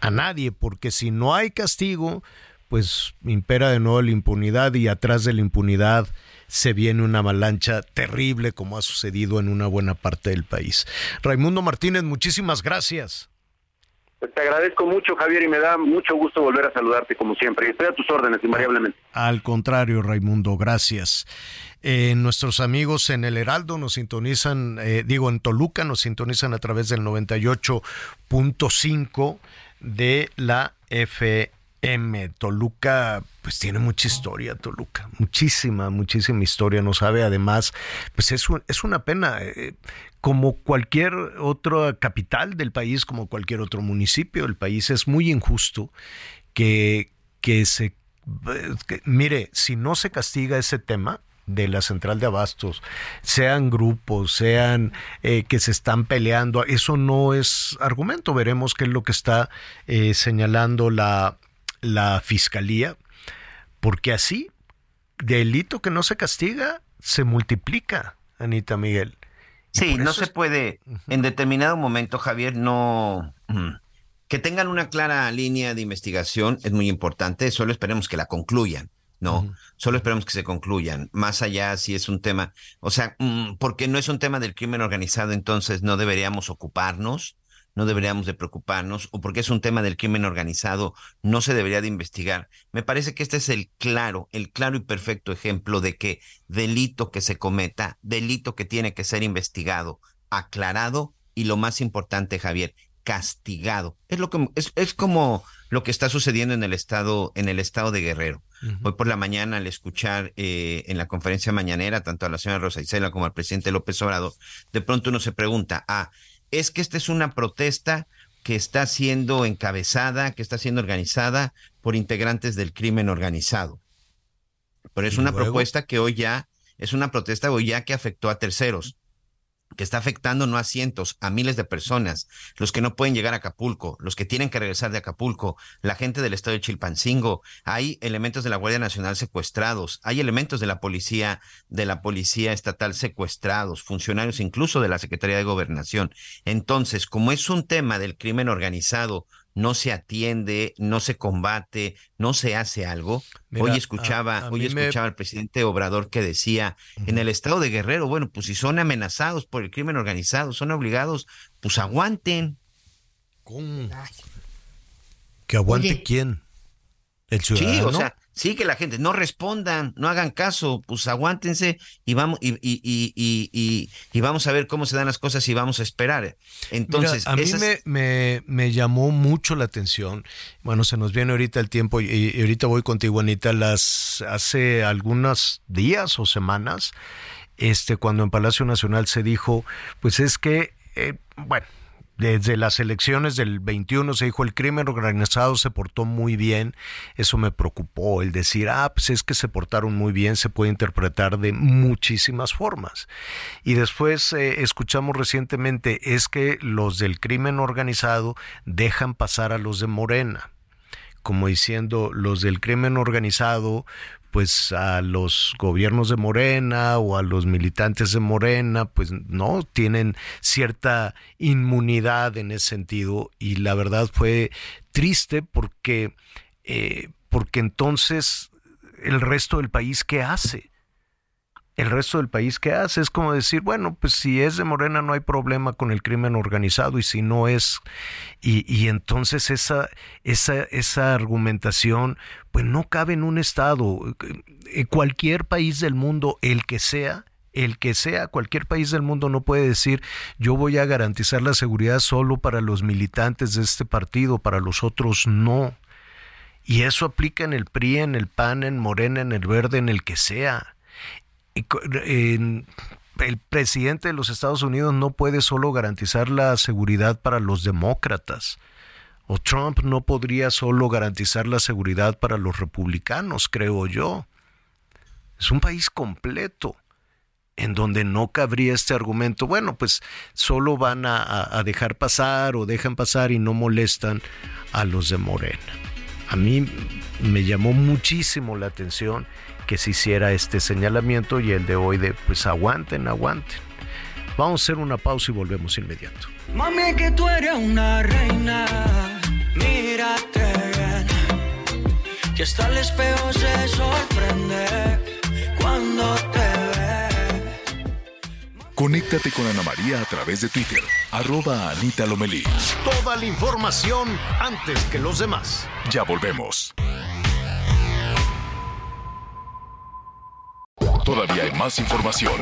a nadie, porque si no hay castigo, pues impera de nuevo la impunidad y atrás de la impunidad se viene una avalancha terrible como ha sucedido en una buena parte del país. Raimundo Martínez, muchísimas gracias. Pues te agradezco mucho, Javier, y me da mucho gusto volver a saludarte como siempre. Estoy a tus órdenes, invariablemente. Al contrario, Raimundo, gracias. Eh, nuestros amigos en el Heraldo nos sintonizan, eh, digo, en Toluca nos sintonizan a través del 98.5 de la FM. Toluca, pues tiene mucha historia, Toluca, muchísima, muchísima historia. No sabe, además, pues es, es una pena. Eh, como cualquier otra capital del país, como cualquier otro municipio del país, es muy injusto que, que se... mire, si no se castiga ese tema, de la central de abastos, sean grupos, sean eh, que se están peleando, eso no es argumento. Veremos qué es lo que está eh, señalando la, la fiscalía, porque así, delito que no se castiga, se multiplica, Anita Miguel. Sí, no se puede, en determinado momento, Javier, no... Que tengan una clara línea de investigación es muy importante, solo esperemos que la concluyan, ¿no? Solo esperemos que se concluyan, más allá si es un tema, o sea, mm, porque no es un tema del crimen organizado, entonces no deberíamos ocuparnos, no deberíamos de preocuparnos o porque es un tema del crimen organizado, no se debería de investigar. Me parece que este es el claro, el claro y perfecto ejemplo de que delito que se cometa, delito que tiene que ser investigado, aclarado y lo más importante, Javier, castigado. Es lo que es, es como lo que está sucediendo en el estado en el estado de Guerrero. Hoy por la mañana al escuchar eh, en la conferencia mañanera tanto a la señora Rosa Isela como al presidente López Obrador, de pronto uno se pregunta, ah, es que esta es una protesta que está siendo encabezada, que está siendo organizada por integrantes del crimen organizado. Pero es una propuesta que hoy ya, es una protesta hoy ya que afectó a terceros que está afectando no a cientos, a miles de personas, los que no pueden llegar a Acapulco, los que tienen que regresar de Acapulco, la gente del estado de Chilpancingo, hay elementos de la Guardia Nacional secuestrados, hay elementos de la policía, de la policía estatal secuestrados, funcionarios incluso de la Secretaría de Gobernación. Entonces, como es un tema del crimen organizado, no se atiende, no se combate, no se hace algo. hoy escuchaba, hoy escuchaba al presidente Obrador que decía, en el estado de Guerrero, bueno, pues si son amenazados por el crimen organizado, son obligados, pues aguanten. ¿Cómo? ¿Que aguante quién? ¿El ciudadano? Sí, o sea, sí que la gente no respondan, no hagan caso, pues aguántense y vamos y, y, y, y vamos a ver cómo se dan las cosas y vamos a esperar. Entonces, a mí me, me, llamó mucho la atención. Bueno, se nos viene ahorita el tiempo y, ahorita voy contigo, Anita. Las hace algunos días o semanas, este, cuando en Palacio Nacional se dijo, pues es que, eh, bueno desde las elecciones del 21 se dijo el crimen organizado se portó muy bien, eso me preocupó, el decir, ah, pues es que se portaron muy bien, se puede interpretar de muchísimas formas. Y después eh, escuchamos recientemente, es que los del crimen organizado dejan pasar a los de Morena como diciendo los del crimen organizado pues a los gobiernos de Morena o a los militantes de Morena, pues no tienen cierta inmunidad en ese sentido. Y la verdad fue triste porque eh, porque entonces el resto del país qué hace el resto del país qué hace. Es como decir, bueno, pues si es de Morena no hay problema con el crimen organizado y si no es, y, y entonces esa, esa, esa argumentación, pues no cabe en un Estado. En cualquier país del mundo, el que sea, el que sea, cualquier país del mundo no puede decir yo voy a garantizar la seguridad solo para los militantes de este partido, para los otros no. Y eso aplica en el PRI, en el PAN, en Morena, en el Verde, en el que sea el presidente de los Estados Unidos no puede solo garantizar la seguridad para los demócratas. O Trump no podría solo garantizar la seguridad para los republicanos, creo yo. Es un país completo en donde no cabría este argumento, bueno, pues solo van a, dejar pasar o dejan pasar y no molestan a los de Morena. A mí me llamó muchísimo la atención que se hiciera este señalamiento y el de hoy de pues aguanten, aguanten. Vamos a hacer una pausa y volvemos inmediato. Mami, que tú eres una reina, mírate bien. Que hasta el espejo se sorprende cuando te ve. Conéctate con Ana María a través de Twitter, arroba Anita Lomelí. Toda la información antes que los demás. Ya volvemos. Todavía hay más información.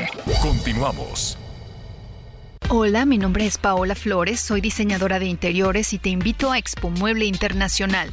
Continuamos. Hola, mi nombre es Paola Flores, soy diseñadora de interiores y te invito a Expo Mueble Internacional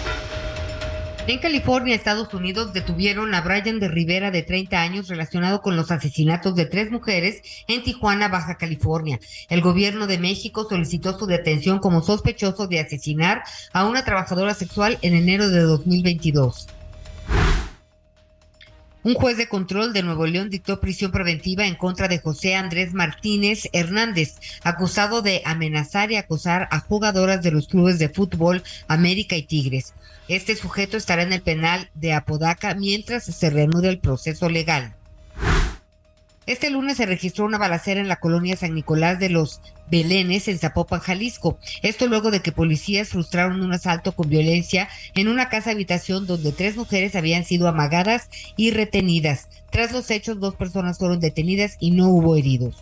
En California, Estados Unidos, detuvieron a Brian de Rivera, de 30 años, relacionado con los asesinatos de tres mujeres en Tijuana, Baja California. El gobierno de México solicitó su detención como sospechoso de asesinar a una trabajadora sexual en enero de 2022. Un juez de control de Nuevo León dictó prisión preventiva en contra de José Andrés Martínez Hernández, acusado de amenazar y acosar a jugadoras de los clubes de fútbol América y Tigres. Este sujeto estará en el penal de Apodaca mientras se reanude el proceso legal. Este lunes se registró una balacera en la colonia San Nicolás de los Belenes en Zapopan, Jalisco. Esto luego de que policías frustraron un asalto con violencia en una casa habitación donde tres mujeres habían sido amagadas y retenidas. Tras los hechos, dos personas fueron detenidas y no hubo heridos.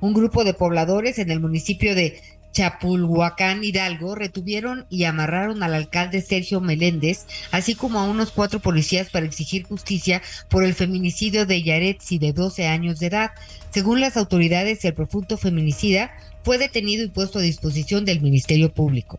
Un grupo de pobladores en el municipio de Chapulhuacán, Hidalgo, retuvieron y amarraron al alcalde Sergio Meléndez, así como a unos cuatro policías para exigir justicia por el feminicidio de Yaretsi de 12 años de edad. Según las autoridades, el profundo feminicida fue detenido y puesto a disposición del Ministerio Público.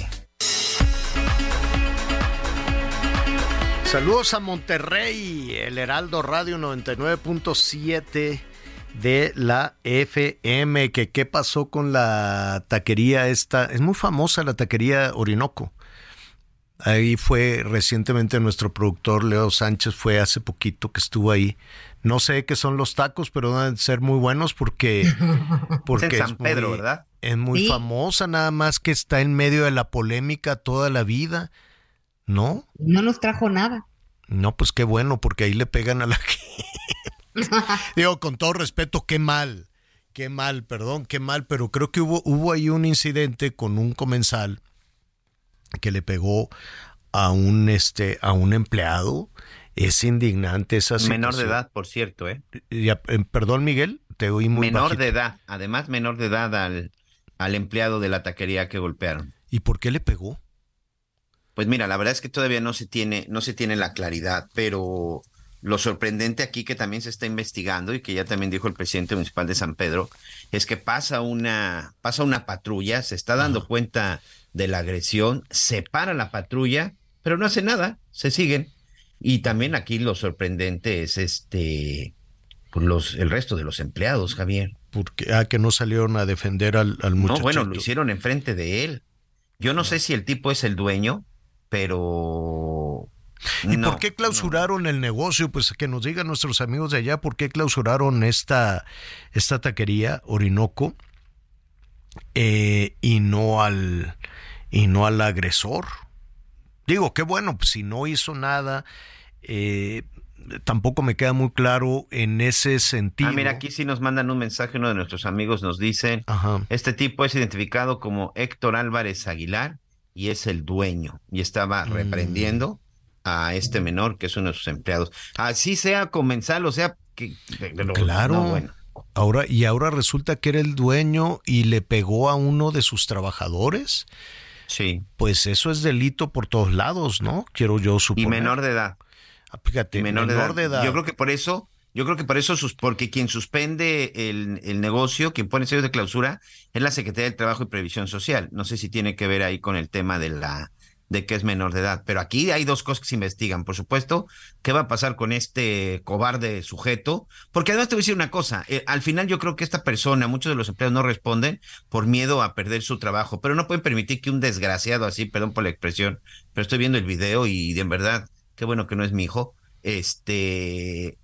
Saludos a Monterrey, el Heraldo Radio 99.7 de la FM. Que qué pasó con la taquería esta. Es muy famosa la taquería Orinoco. Ahí fue recientemente nuestro productor Leo Sánchez, fue hace poquito que estuvo ahí. No sé qué son los tacos, pero deben ser muy buenos porque, porque es en San Pedro, muy, ¿verdad? Es muy famosa, nada más que está en medio de la polémica toda la vida. ¿No? No nos trajo nada. No, pues qué bueno, porque ahí le pegan a la Digo, con todo respeto, qué mal, qué mal, perdón, qué mal, pero creo que hubo, hubo ahí un incidente con un comensal que le pegó a un este a un empleado. Es indignante esa situación. Menor de edad, por cierto, ¿eh? Ya, eh, perdón, Miguel, te oí muy Menor bajito. de edad, además menor de edad al, al empleado de la taquería que golpearon. ¿Y por qué le pegó? Pues mira, la verdad es que todavía no se tiene, no se tiene la claridad, pero lo sorprendente aquí que también se está investigando y que ya también dijo el presidente municipal de San Pedro, es que pasa una, pasa una patrulla, se está dando cuenta de la agresión, se para la patrulla, pero no hace nada, se siguen. Y también aquí lo sorprendente es este los, el resto de los empleados, Javier. Porque, ah, que no salieron a defender al, al muchacho. No, bueno, lo hicieron enfrente de él. Yo no sé si el tipo es el dueño, pero... ¿Y no, por qué clausuraron el negocio? Pues que nos digan nuestros amigos de allá por qué clausuraron esta, esta taquería Orinoco eh, y no al y no al agresor. Digo, qué bueno, pues si no hizo nada, eh, tampoco me queda muy claro en ese sentido. Ah, mira, aquí sí nos mandan un mensaje, uno de nuestros amigos nos dice, este tipo es identificado como Héctor Álvarez Aguilar y es el dueño y estaba Mm. reprendiendo a este menor que es uno de sus empleados. Así sea comensal, o sea, que... pero- Claro. no, bueno. Ahora, y ahora resulta que era el dueño y le pegó a uno de sus trabajadores. Sí. Pues eso es delito por todos lados, ¿no? Quiero yo Y suponer. menor de edad. Ah, Fíjate, menor, menor, de, de edad. edad. Yo creo que por eso, yo creo que por eso, sus, porque quien suspende el, el negocio, quien pone sellos de clausura, es la Secretaría del Trabajo y Previsión Social. No sé si tiene que ver ahí con el tema de la de que es menor de edad. Pero aquí hay dos cosas que se investigan. Por supuesto, ¿qué va a pasar con este cobarde sujeto? Porque además te voy a decir una cosa, eh, al final yo creo que esta persona, muchos de los empleados no responden por miedo a perder su trabajo, pero no pueden permitir que un desgraciado así, perdón por la expresión, pero estoy viendo el video y de en verdad, qué bueno que no es mi hijo, este,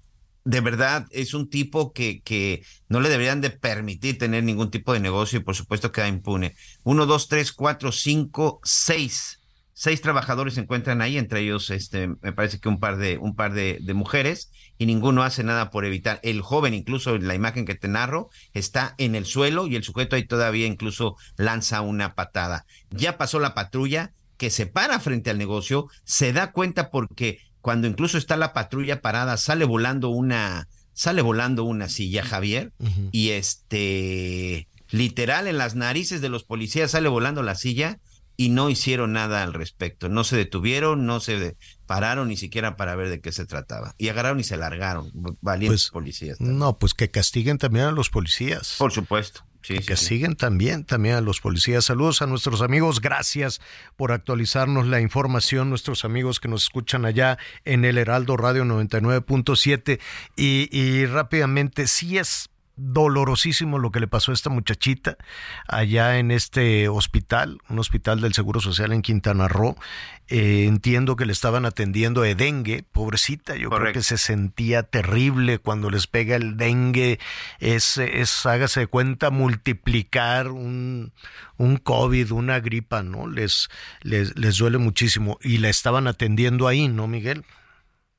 de verdad es un tipo que, que no le deberían de permitir tener ningún tipo de negocio y por supuesto queda impune. Uno, dos, tres, cuatro, cinco, seis. Seis trabajadores se encuentran ahí, entre ellos, este, me parece que un par de, un par de, mujeres, y ninguno hace nada por evitar. El joven, incluso la imagen que te narro, está en el suelo y el sujeto ahí todavía incluso lanza una patada. Ya pasó la patrulla que se para frente al negocio, se da cuenta porque cuando incluso está la patrulla parada, sale volando una, sale volando una silla, Javier, y este, literal en las narices de los policías sale volando la silla y no hicieron nada al respecto. No se detuvieron, no se pararon ni siquiera para ver de qué se trataba. Y agarraron y se largaron, valientes Pues, policías. No, pues que castiguen también a los policías. Por supuesto. Que siguen también, también a los policías. Saludos a nuestros amigos, gracias por actualizarnos la información, nuestros amigos que nos escuchan allá en el Heraldo Radio 99.7 y, y rápidamente, sí es dolorosísimo lo que le pasó a esta muchachita allá en este hospital, un hospital del Seguro Social en Quintana Roo. Eh, entiendo que le estaban atendiendo de dengue, pobrecita, yo creo que se sentía terrible cuando les pega el dengue, es, es hágase de cuenta, multiplicar un, un COVID, una gripa, ¿no? Les, les, les duele muchísimo y la estaban atendiendo ahí, ¿no, Miguel?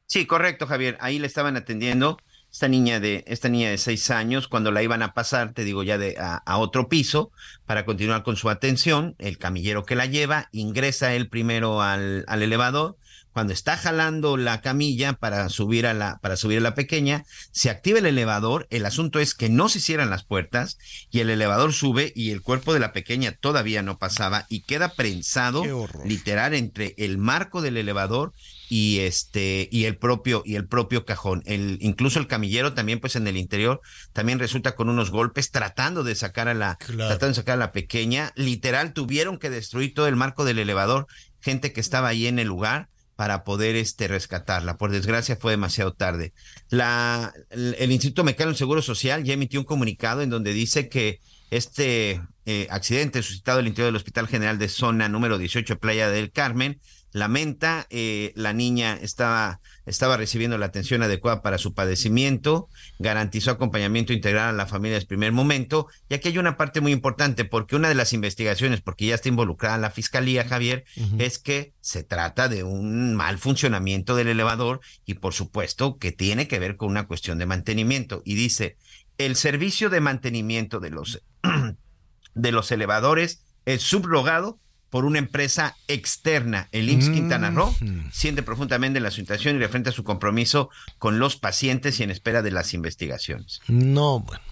Sí, correcto, Javier, ahí le estaban atendiendo esta niña de esta niña de seis años cuando la iban a pasar te digo ya de a, otro piso para continuar con su atención el camillero que la lleva ingresa él primero al, al, elevador cuando está jalando la camilla para subir a la para subir a la pequeña se activa el elevador el asunto es que no se cierran las puertas y el elevador sube y el cuerpo de la pequeña todavía no pasaba y queda prensado literal entre el marco del elevador y este y el propio y el propio cajón. El incluso el camillero también pues en el interior también resulta con unos golpes tratando de sacar a la tratando de sacar a la pequeña. Literal tuvieron que destruir todo el marco del elevador gente que estaba ahí en el lugar para poder este rescatarla. Por desgracia fue demasiado tarde. La el, Instituto Mexicano del Seguro Social ya emitió un comunicado en donde dice que este eh, accidente suscitado el interior del Hospital General de Zona número 18 Playa del Carmen lamenta, eh, la niña estaba, estaba recibiendo la atención adecuada para su padecimiento, garantizó acompañamiento integral a la familia desde el primer momento, y aquí hay una parte muy importante, porque una de las investigaciones, porque ya está involucrada la fiscalía, Javier, es que se trata de un mal funcionamiento del elevador y por supuesto que tiene que ver con una cuestión de mantenimiento. Y dice, el servicio de mantenimiento de los, de los elevadores es subrogado por una empresa externa. El IMSS Quintana Roo siente profundamente la situación y refrenta su compromiso con los pacientes y en espera de las investigaciones. No, bueno.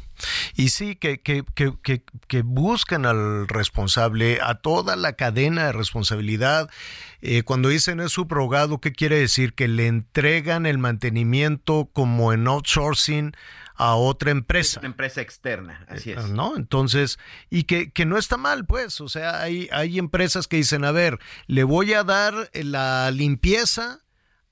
Y sí, que, que, que, que, buscan al responsable, a toda la cadena de responsabilidad. Eh, cuando dicen es subrogado, ¿qué quiere decir? Que le entregan el mantenimiento como en outsourcing a otra empresa. Una empresa externa, así es. ¿No? Entonces, y que, que no está mal, pues, o sea, hay, hay empresas que dicen, a ver, le voy a dar la limpieza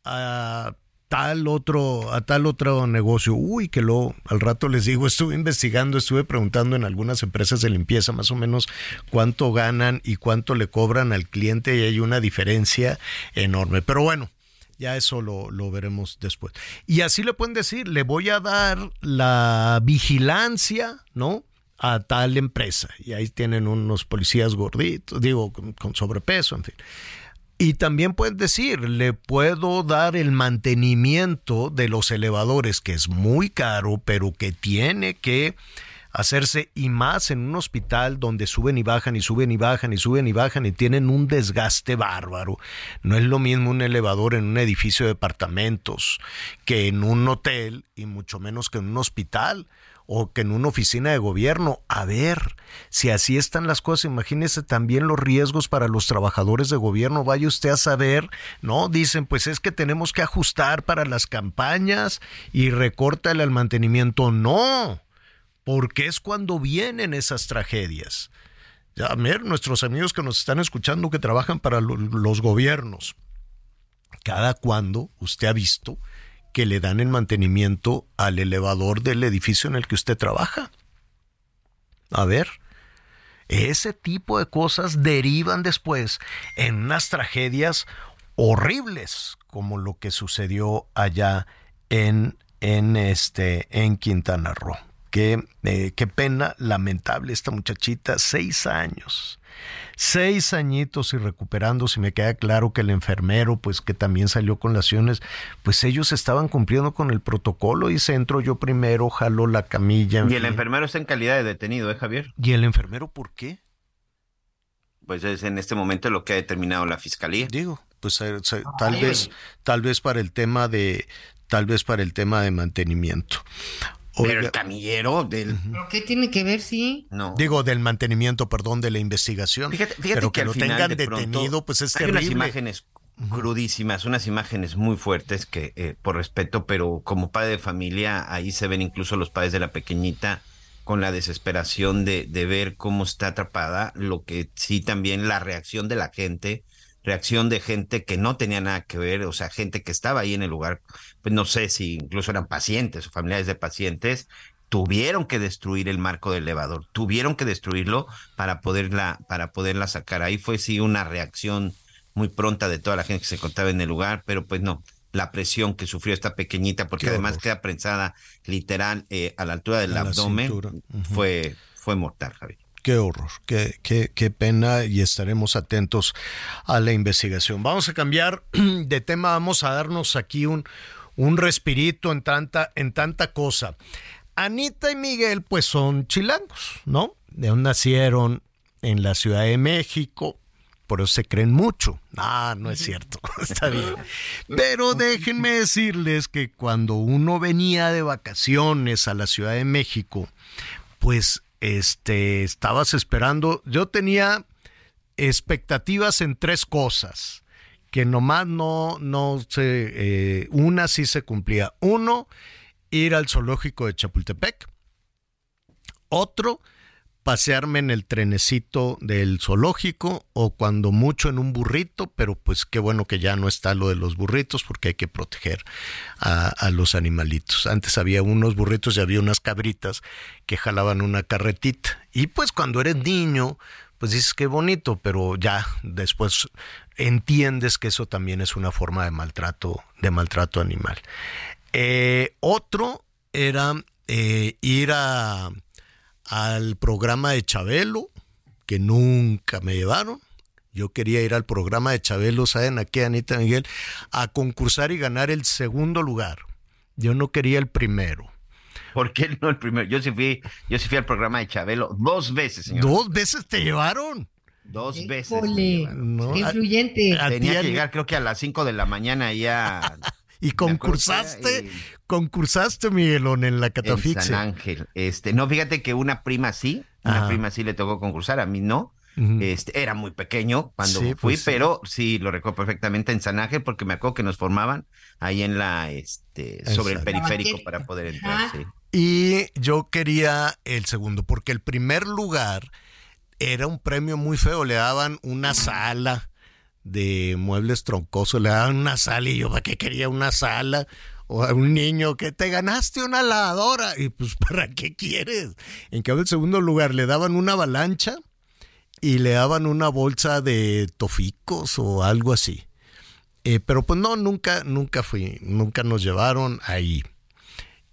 a tal otro, a tal otro negocio. Uy, que lo, al rato les digo, estuve investigando, estuve preguntando en algunas empresas de limpieza más o menos cuánto ganan y cuánto le cobran al cliente y hay una diferencia enorme. Pero bueno, ya eso lo, lo, veremos después. Y así le pueden decir, le voy a dar la vigilancia, ¿no? A tal empresa. Y ahí tienen unos policías gorditos, digo, con, sobrepeso, en fin. Y también pueden decir, le puedo dar el mantenimiento de los elevadores, que es muy caro, pero que tiene que hacerse y más en un hospital donde suben y bajan y suben y bajan y suben y bajan y tienen un desgaste bárbaro. No es lo mismo un elevador en un edificio de departamentos que en un hotel y mucho menos que en un hospital o que en una oficina de gobierno. A ver, si así están las cosas, imagínese también los riesgos para los trabajadores de gobierno. Vaya usted a saber, ¿no? Dicen, pues es que tenemos que ajustar para las campañas y recórtale al mantenimiento. No, porque es cuando vienen esas tragedias. Ya, a ver, nuestros amigos que nos están escuchando que trabajan para los gobiernos, cada cuando usted ha visto que le dan el mantenimiento al elevador del edificio en el que usted trabaja. A ver, ese tipo de cosas derivan después en unas tragedias horribles como lo que sucedió allá en, en, este, en Quintana Roo. Qué, eh, qué pena, lamentable esta muchachita, seis años. Seis añitos y recuperándose, me queda claro que el enfermero, pues que también salió con lesiones, pues ellos estaban cumpliendo con el protocolo y se entró yo primero, jaló la camilla. y el enfermero está en calidad de detenido, ¿eh, Javier? ¿Y el enfermero por qué? Pues es en este momento lo que ha determinado la fiscalía. Digo, pues eh, tal vez, tal vez para el tema de, tal vez para el tema de mantenimiento. Pero el camillero del... qué tiene que ver, sí? No. Digo, del mantenimiento, perdón, de la investigación. Fíjate, pero que, lo tengan detenido, pues es hay unas imágenes crudísimas, unas imágenes muy fuertes que, eh, por respeto, pero como padre de familia, ahí se ven incluso los padres de la pequeñita con la desesperación de, de ver cómo está atrapada, lo que sí también la reacción de la gente, reacción de gente que no tenía nada que ver, o sea, gente que estaba ahí en el lugar, pues no sé si incluso eran pacientes o familiares de pacientes, tuvieron que destruir el marco del elevador, tuvieron que destruirlo para poderla, para poderla sacar. Ahí fue sí una reacción muy pronta de toda la gente que se encontraba en el lugar, pero pues no, la presión que sufrió esta pequeñita, porque además queda prensada literal eh, a la altura del abdomen, fue, fue mortal, Javier. Qué horror, qué, qué, qué, pena y estaremos atentos a la investigación. Vamos a cambiar de tema, vamos a darnos aquí un, un respirito en tanta, en tanta cosa. Anita y Miguel pues son chilangos, ¿no? De nacieron en la Ciudad de México, por eso se creen mucho. Ah, no es cierto, está bien. Pero déjenme decirles que cuando uno venía de vacaciones a la Ciudad de México, pues este estabas esperando, yo tenía expectativas en tres cosas que nomás no no se eh, una sí se cumplía. Uno, ir al zoológico de Chapultepec. Otro, pasearme en el trenecito del zoológico o cuando mucho en un burrito, pero pues qué bueno que ya no está lo de los burritos porque hay que proteger a, los animalitos. Antes había unos burritos y había unas cabritas que jalaban una carretita. Y pues cuando eres niño, pues dices qué bonito, pero ya después entiendes que eso también es una forma de maltrato, de maltrato animal. Eh, otro era eh, ir a al programa de Chabelo, que nunca me llevaron. Yo quería ir al programa de Chabelo, ¿saben aquí, Anita Miguel? A concursar y ganar el segundo lugar. Yo no quería el primero. ¿Por qué no el primero? Yo sí fui, yo sí fui al programa de Chabelo dos veces, señor. ¿Dos veces te llevaron? Dos veces. No, influyente. Tenía que llegar creo que a las 5 de la mañana ya y concursaste, concursaste, Miguelón, en la catafixia. En San Ángel. Este, no, fíjate que una prima sí, una prima sí le tocó concursar, a mí no. Este, era muy pequeño cuando fui, pues pero sí. lo recuerdo perfectamente en San Ángel porque me acuerdo que nos formaban ahí en la, este, sobre el periférico para poder entrar. Y yo quería el segundo porque el primer lugar era un premio muy feo, le daban una sala de muebles troncosos, le daban una sala y yo, ¿para qué quería una sala? O a un niño que te ganaste una lavadora y pues ¿para qué quieres? En cambio, el segundo lugar le daban una avalancha y le daban una bolsa de toficos o algo así. Eh, pero pues no, nunca, nunca fui, nunca nos llevaron ahí.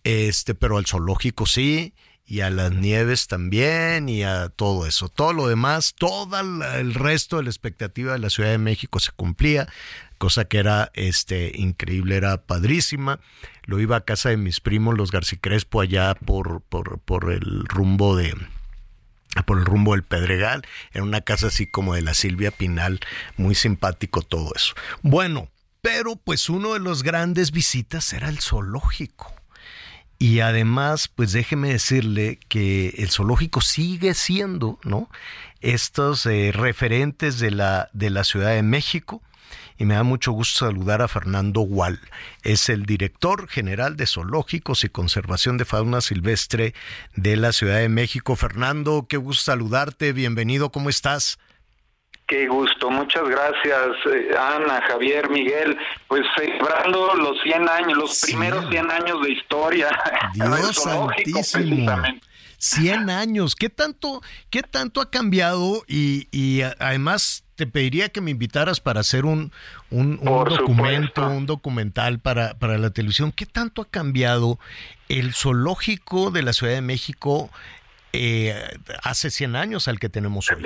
Este, pero al zoológico sí y a las nieves también y a todo eso. Todo lo demás, todo el resto de la expectativa de la Ciudad de México se cumplía, cosa que era este increíble, era padrísima. Lo iba a casa de mis primos, los Garcicrespo, allá por, por, por el rumbo de por el rumbo del Pedregal, era una casa así como de la Silvia Pinal, muy simpático todo eso. Bueno, pero pues uno de los grandes visitas era el zoológico. Y además, pues déjeme decirle que el zoológico sigue siendo, ¿no? Estos eh, referentes de la, de la Ciudad de México. Y me da mucho gusto saludar a Fernando Wall. Es el director general de zoológicos y conservación de fauna silvestre de la Ciudad de México. Fernando, qué gusto saludarte. Bienvenido, ¿cómo estás? Qué gusto, muchas gracias eh, Ana, Javier, Miguel, pues celebrando los 100 años, los primeros 100 años de historia. Dios santísimo. 100 años, ¿qué tanto, qué tanto ha cambiado? Y, y además te pediría que me invitaras para hacer un, un, documento, un documental para, para la televisión. ¿Qué tanto ha cambiado el zoológico de la Ciudad de México eh, hace 100 años al que tenemos hoy?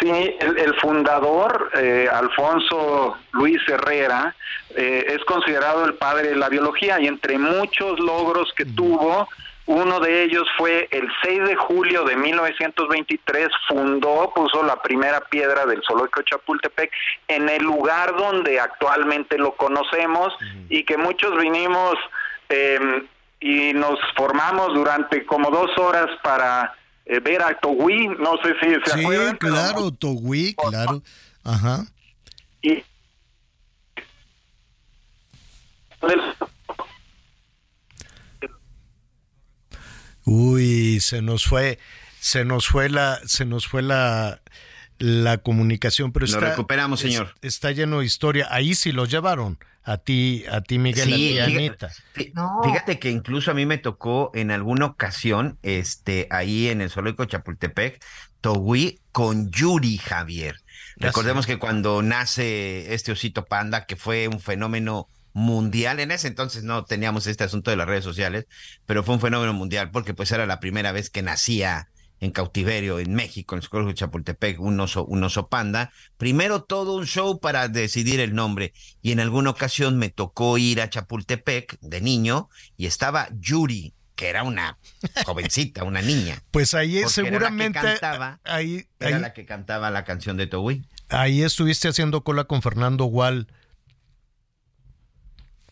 Sí, el, fundador, eh, Alfonso Luis Herrera, eh, es considerado el padre de la biología y entre muchos logros que tuvo, uno de ellos fue el 6 de julio de 1923, fundó, puso la primera piedra del zoológico Chapultepec en el lugar donde actualmente lo conocemos y que muchos vinimos em, y nos formamos durante como dos horas para eh, ver a Togui, no sé si se sí, claro, Togui, claro. Ajá. Y Uy, se nos fue, se nos fue la, se nos fue la, la comunicación, pero Lo recuperamos, señor. está lleno de historia. Ahí sí los llevaron. A ti, a ti, Miguel, Sí, a ti, fíjate- Anita. fí- Fíjate que incluso a mí me tocó en alguna ocasión, este, ahí en el zoológico de Chapultepec, Togui con Yuri Javier. Recordemos que cuando nace este osito panda, que fue un fenómeno mundial, en ese entonces no teníamos este asunto de las redes sociales, pero fue un fenómeno mundial porque pues era la primera vez que nacía en cautiverio en México, en el zoológico de Chapultepec, un oso, un oso panda. Primero todo un show para decidir el nombre y en alguna ocasión me tocó ir a Chapultepec de niño y estaba Yuri, que era una jovencita, una niña. Pues ahí Porque era la que seguramente cantaba, ahí, Era ahí, la que cantaba la canción de Togui. ahí estuviste haciendo cola con Fernando Gual.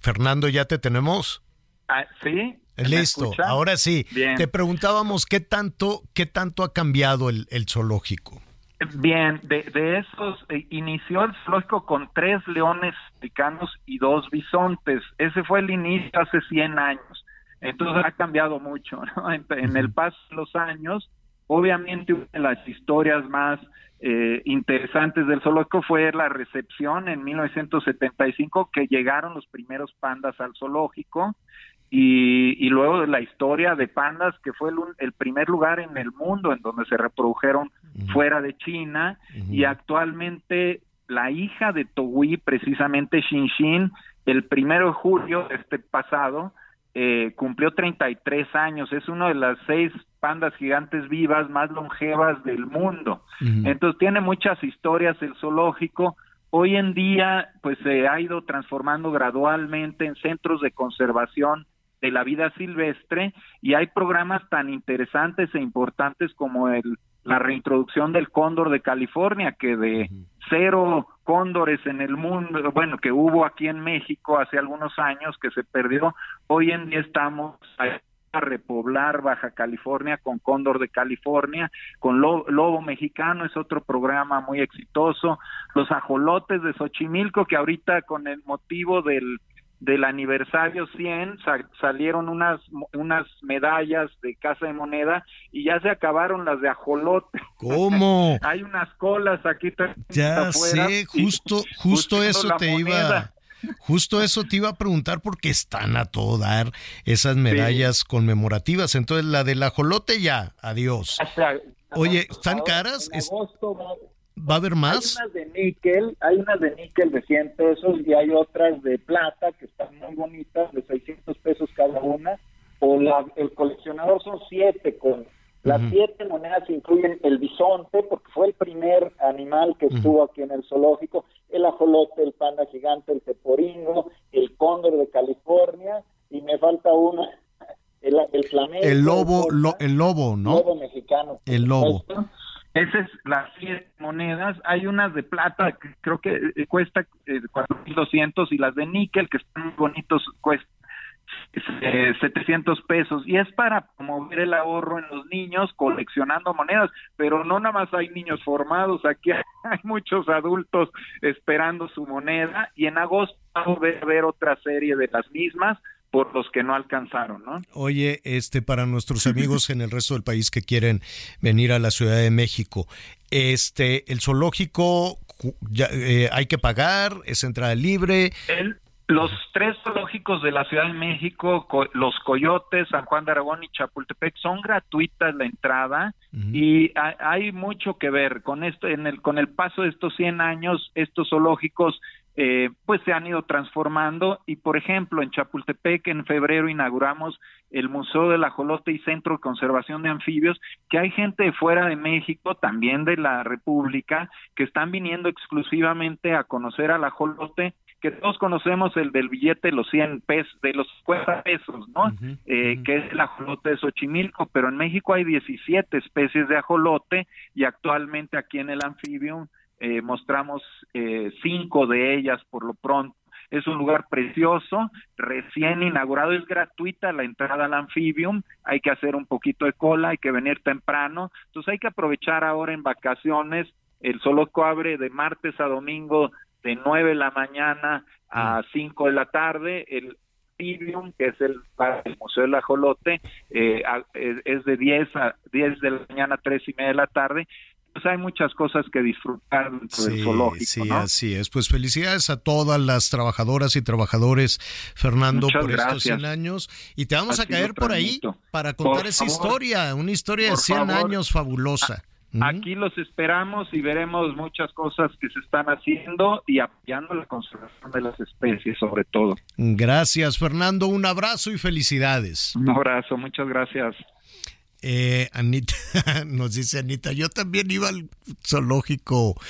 Fernando, ¿ya te tenemos? Ah, ¿Sí? ¿Me Listo, ahora sí. Bien. Te preguntábamos qué tanto, qué tanto ha cambiado el, el zoológico. Bien, de, de esos, eh, inició el zoológico con tres leones africanos y dos bisontes. Ese fue el inicio hace 100 años. Entonces ha cambiado mucho, ¿no? En, en el paso de los años, obviamente una de las historias más eh, interesantes del zoológico fue la recepción en 1975 que llegaron los primeros pandas al zoológico y, y luego de la historia de pandas que fue el, el primer lugar en el mundo en donde se reprodujeron fuera de China y actualmente la hija de Togui, precisamente Shinshin, el primero de julio de este pasado, eh, cumplió 33 años. Es una de las seis pandas gigantes vivas más longevas del mundo. Entonces tiene muchas historias el zoológico. Hoy en día, pues se ha ido transformando gradualmente en centros de conservación de la vida silvestre y hay programas tan interesantes e importantes como el la reintroducción del cóndor de California, que de cero cóndores en el mundo, bueno, que hubo aquí en México hace algunos años, que se perdió, hoy en día estamos a repoblar Baja California con Cóndor de California, con Lo- Lobo Mexicano, es otro programa muy exitoso, los ajolotes de Xochimilco, que ahorita con el motivo del del aniversario 100 sa- salieron unas unas medallas de Casa de Moneda y ya se acabaron las de ajolote. ¿Cómo? Hay unas colas aquí Ya afuera sé, justo, justo eso te iba, justo eso te iba a preguntar porque están a todo dar esas medallas conmemorativas. Entonces la del ajolote ya, adiós. O sea, Oye, ¿están caras? en Es- agosto va- ¿Va a haber más? Hay unas de níquel, hay unas de níquel de 100 pesos y hay otras de plata que están muy bonitas, de 600 pesos cada una. O la, el coleccionador son siete con las siete monedas incluyen el bisonte porque fue el primer animal que estuvo aquí en el zoológico, el ajolote, el panda gigante, el teporingo, el cóndor de California y me falta uno, el, el flamenco, El lobo, lo- el lobo, ¿no? lobo mexicano. El lobo. Esas es las siete monedas. Hay unas de plata que creo que eh, cuesta eh, 4.200 y las de níquel que están muy bonitos cuestan eh, 700 pesos. Y es para promover el ahorro en los niños coleccionando monedas, pero no nada más hay niños formados, aquí hay, muchos adultos esperando su moneda. Y en agosto vamos a ver otra serie de las mismas por los que no alcanzaron, ¿no? Oye, este para nuestros amigos en el resto del país que quieren venir a la Ciudad de México, este el zoológico ya, eh, hay que pagar, es entrada libre. El- los tres zoológicos de la Ciudad de México, co- los Coyotes, San Juan de Aragón y Chapultepec, son gratuitas la entrada y ha- hay mucho que ver con esto. En el, con el paso de estos 100 años, estos zoológicos eh, pues se han ido transformando y por ejemplo en Chapultepec en febrero inauguramos el Museo del Ajolote y Centro de Conservación de Anfibios que hay gente de fuera de México también de la República que están viniendo exclusivamente a conocer al ajolote que todos conocemos el del billete de los 100 pesos, de los 50 pesos, ¿no? Eh, que es el ajolote de Xochimilco, pero en México hay 17 especies de ajolote y actualmente aquí en el anfibio eh, mostramos eh, cinco de ellas por lo pronto. Es un lugar precioso, recién inaugurado, es gratuita la entrada al anfibium, hay que hacer un poquito de cola, hay que venir temprano, entonces hay que aprovechar ahora en vacaciones, el zoológico abre de martes a domingo de 9 de la mañana a 5 de la tarde, el Plantivium, que es el, el Museo del Ajolote, eh, es de 10 a 10 de la mañana a 3 y media de la tarde, pues hay muchas cosas que disfrutar dentro del zoológico. Sí, así es. Pues felicidades a todas las trabajadoras y trabajadores, Fernando, por estos 100 años. Y te vamos a caer por ahí para contar esa historia, una historia de 100 años fabulosa. Aquí los esperamos y veremos muchas cosas que se están haciendo y apoyando la conservación de las especies, sobre todo. Gracias, Fernando. Un abrazo y felicidades. Un abrazo, muchas gracias. Eh, Anita, nos dice Anita, yo también iba al zoológico.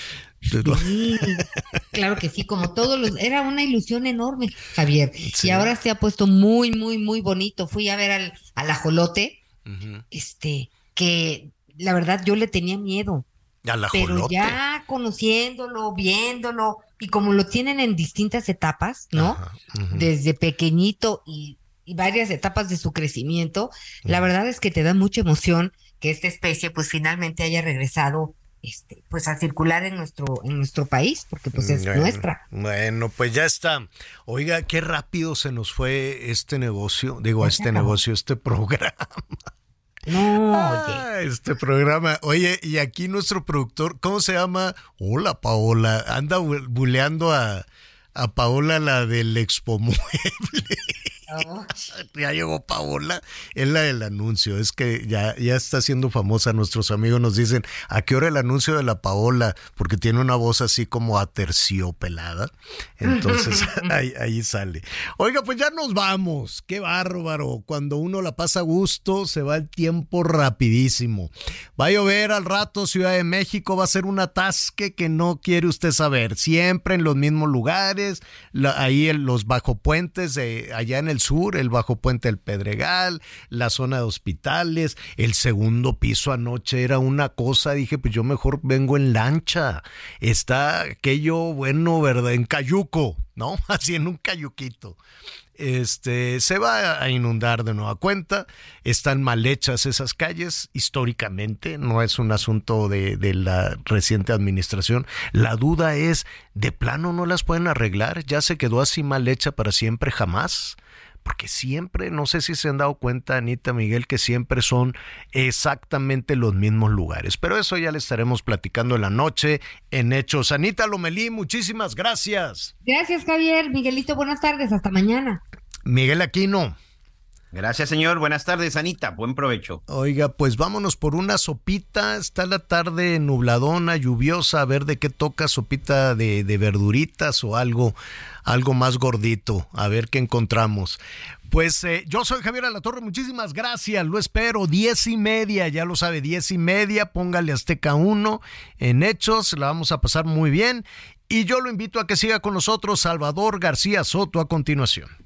claro que sí, como todos los, era una ilusión enorme, Javier. Y ahora se ha puesto muy, muy, muy bonito. Fui a ver al, al ajolote, este, que la verdad yo le tenía miedo. Al pero ya conociéndolo, viéndolo, y como lo tienen en distintas etapas, ¿no? Desde pequeñito y y varias etapas de su crecimiento, la verdad es que te da mucha emoción que esta especie pues finalmente haya regresado este, pues a circular en nuestro, en nuestro país, porque pues es nuestra. Bueno, pues ya está. Oiga, qué rápido se nos fue este negocio, digo, este negocio, este programa. No, ah, este programa. Oye, y aquí nuestro productor, ¿cómo se llama? Hola, Paola. Anda buleando a, a Paola, la del Expo Mueble. ya llegó Paola, es la del anuncio, es que ya, ya está siendo famosa, nuestros amigos nos dicen, ¿a qué hora el anuncio de la Paola? Porque tiene una voz así como aterciopelada, entonces ahí, ahí sale. Oiga, pues ya nos vamos, qué bárbaro, cuando uno la pasa a gusto, se va el tiempo rapidísimo. Va a llover al rato, Ciudad de México, va a ser un atasque que no quiere usted saber, siempre en los mismos lugares, ahí en los bajo puentes, de, allá en el sur, el bajo puente del Pedregal, la zona de hospitales, el segundo piso anoche era una cosa, dije, pues yo mejor vengo en lancha. Está aquello bueno, ¿verdad? En cayuco, ¿no? Así en un cayuquito. Este, se va a inundar de nueva cuenta. Están mal hechas esas calles históricamente, no es un asunto de, de, la reciente administración. La duda es, ¿de plano no las pueden arreglar? ¿Ya se quedó así mal hecha para siempre jamás? Porque siempre, no sé si se han dado cuenta, Anita Miguel, que siempre son exactamente los mismos lugares. Pero eso ya le estaremos platicando en la noche en Hechos. Anita Lomelí, muchísimas gracias. Gracias, Javier. Miguelito, buenas tardes. Hasta mañana. Miguel Aquino. Gracias, señor. Buenas tardes, Anita. Buen provecho. Oiga, pues vámonos por una sopita. Está la tarde nubladona, lluviosa. A ver de qué toca sopita de, verduritas o algo, algo más gordito. A ver qué encontramos. Pues eh, yo soy Javier Alatorre, muchísimas gracias, lo espero, diez y media, ya lo sabe, diez y media, póngale Azteca 1 en Hechos, la vamos a pasar muy bien y yo lo invito a que siga con nosotros Salvador García Soto a continuación.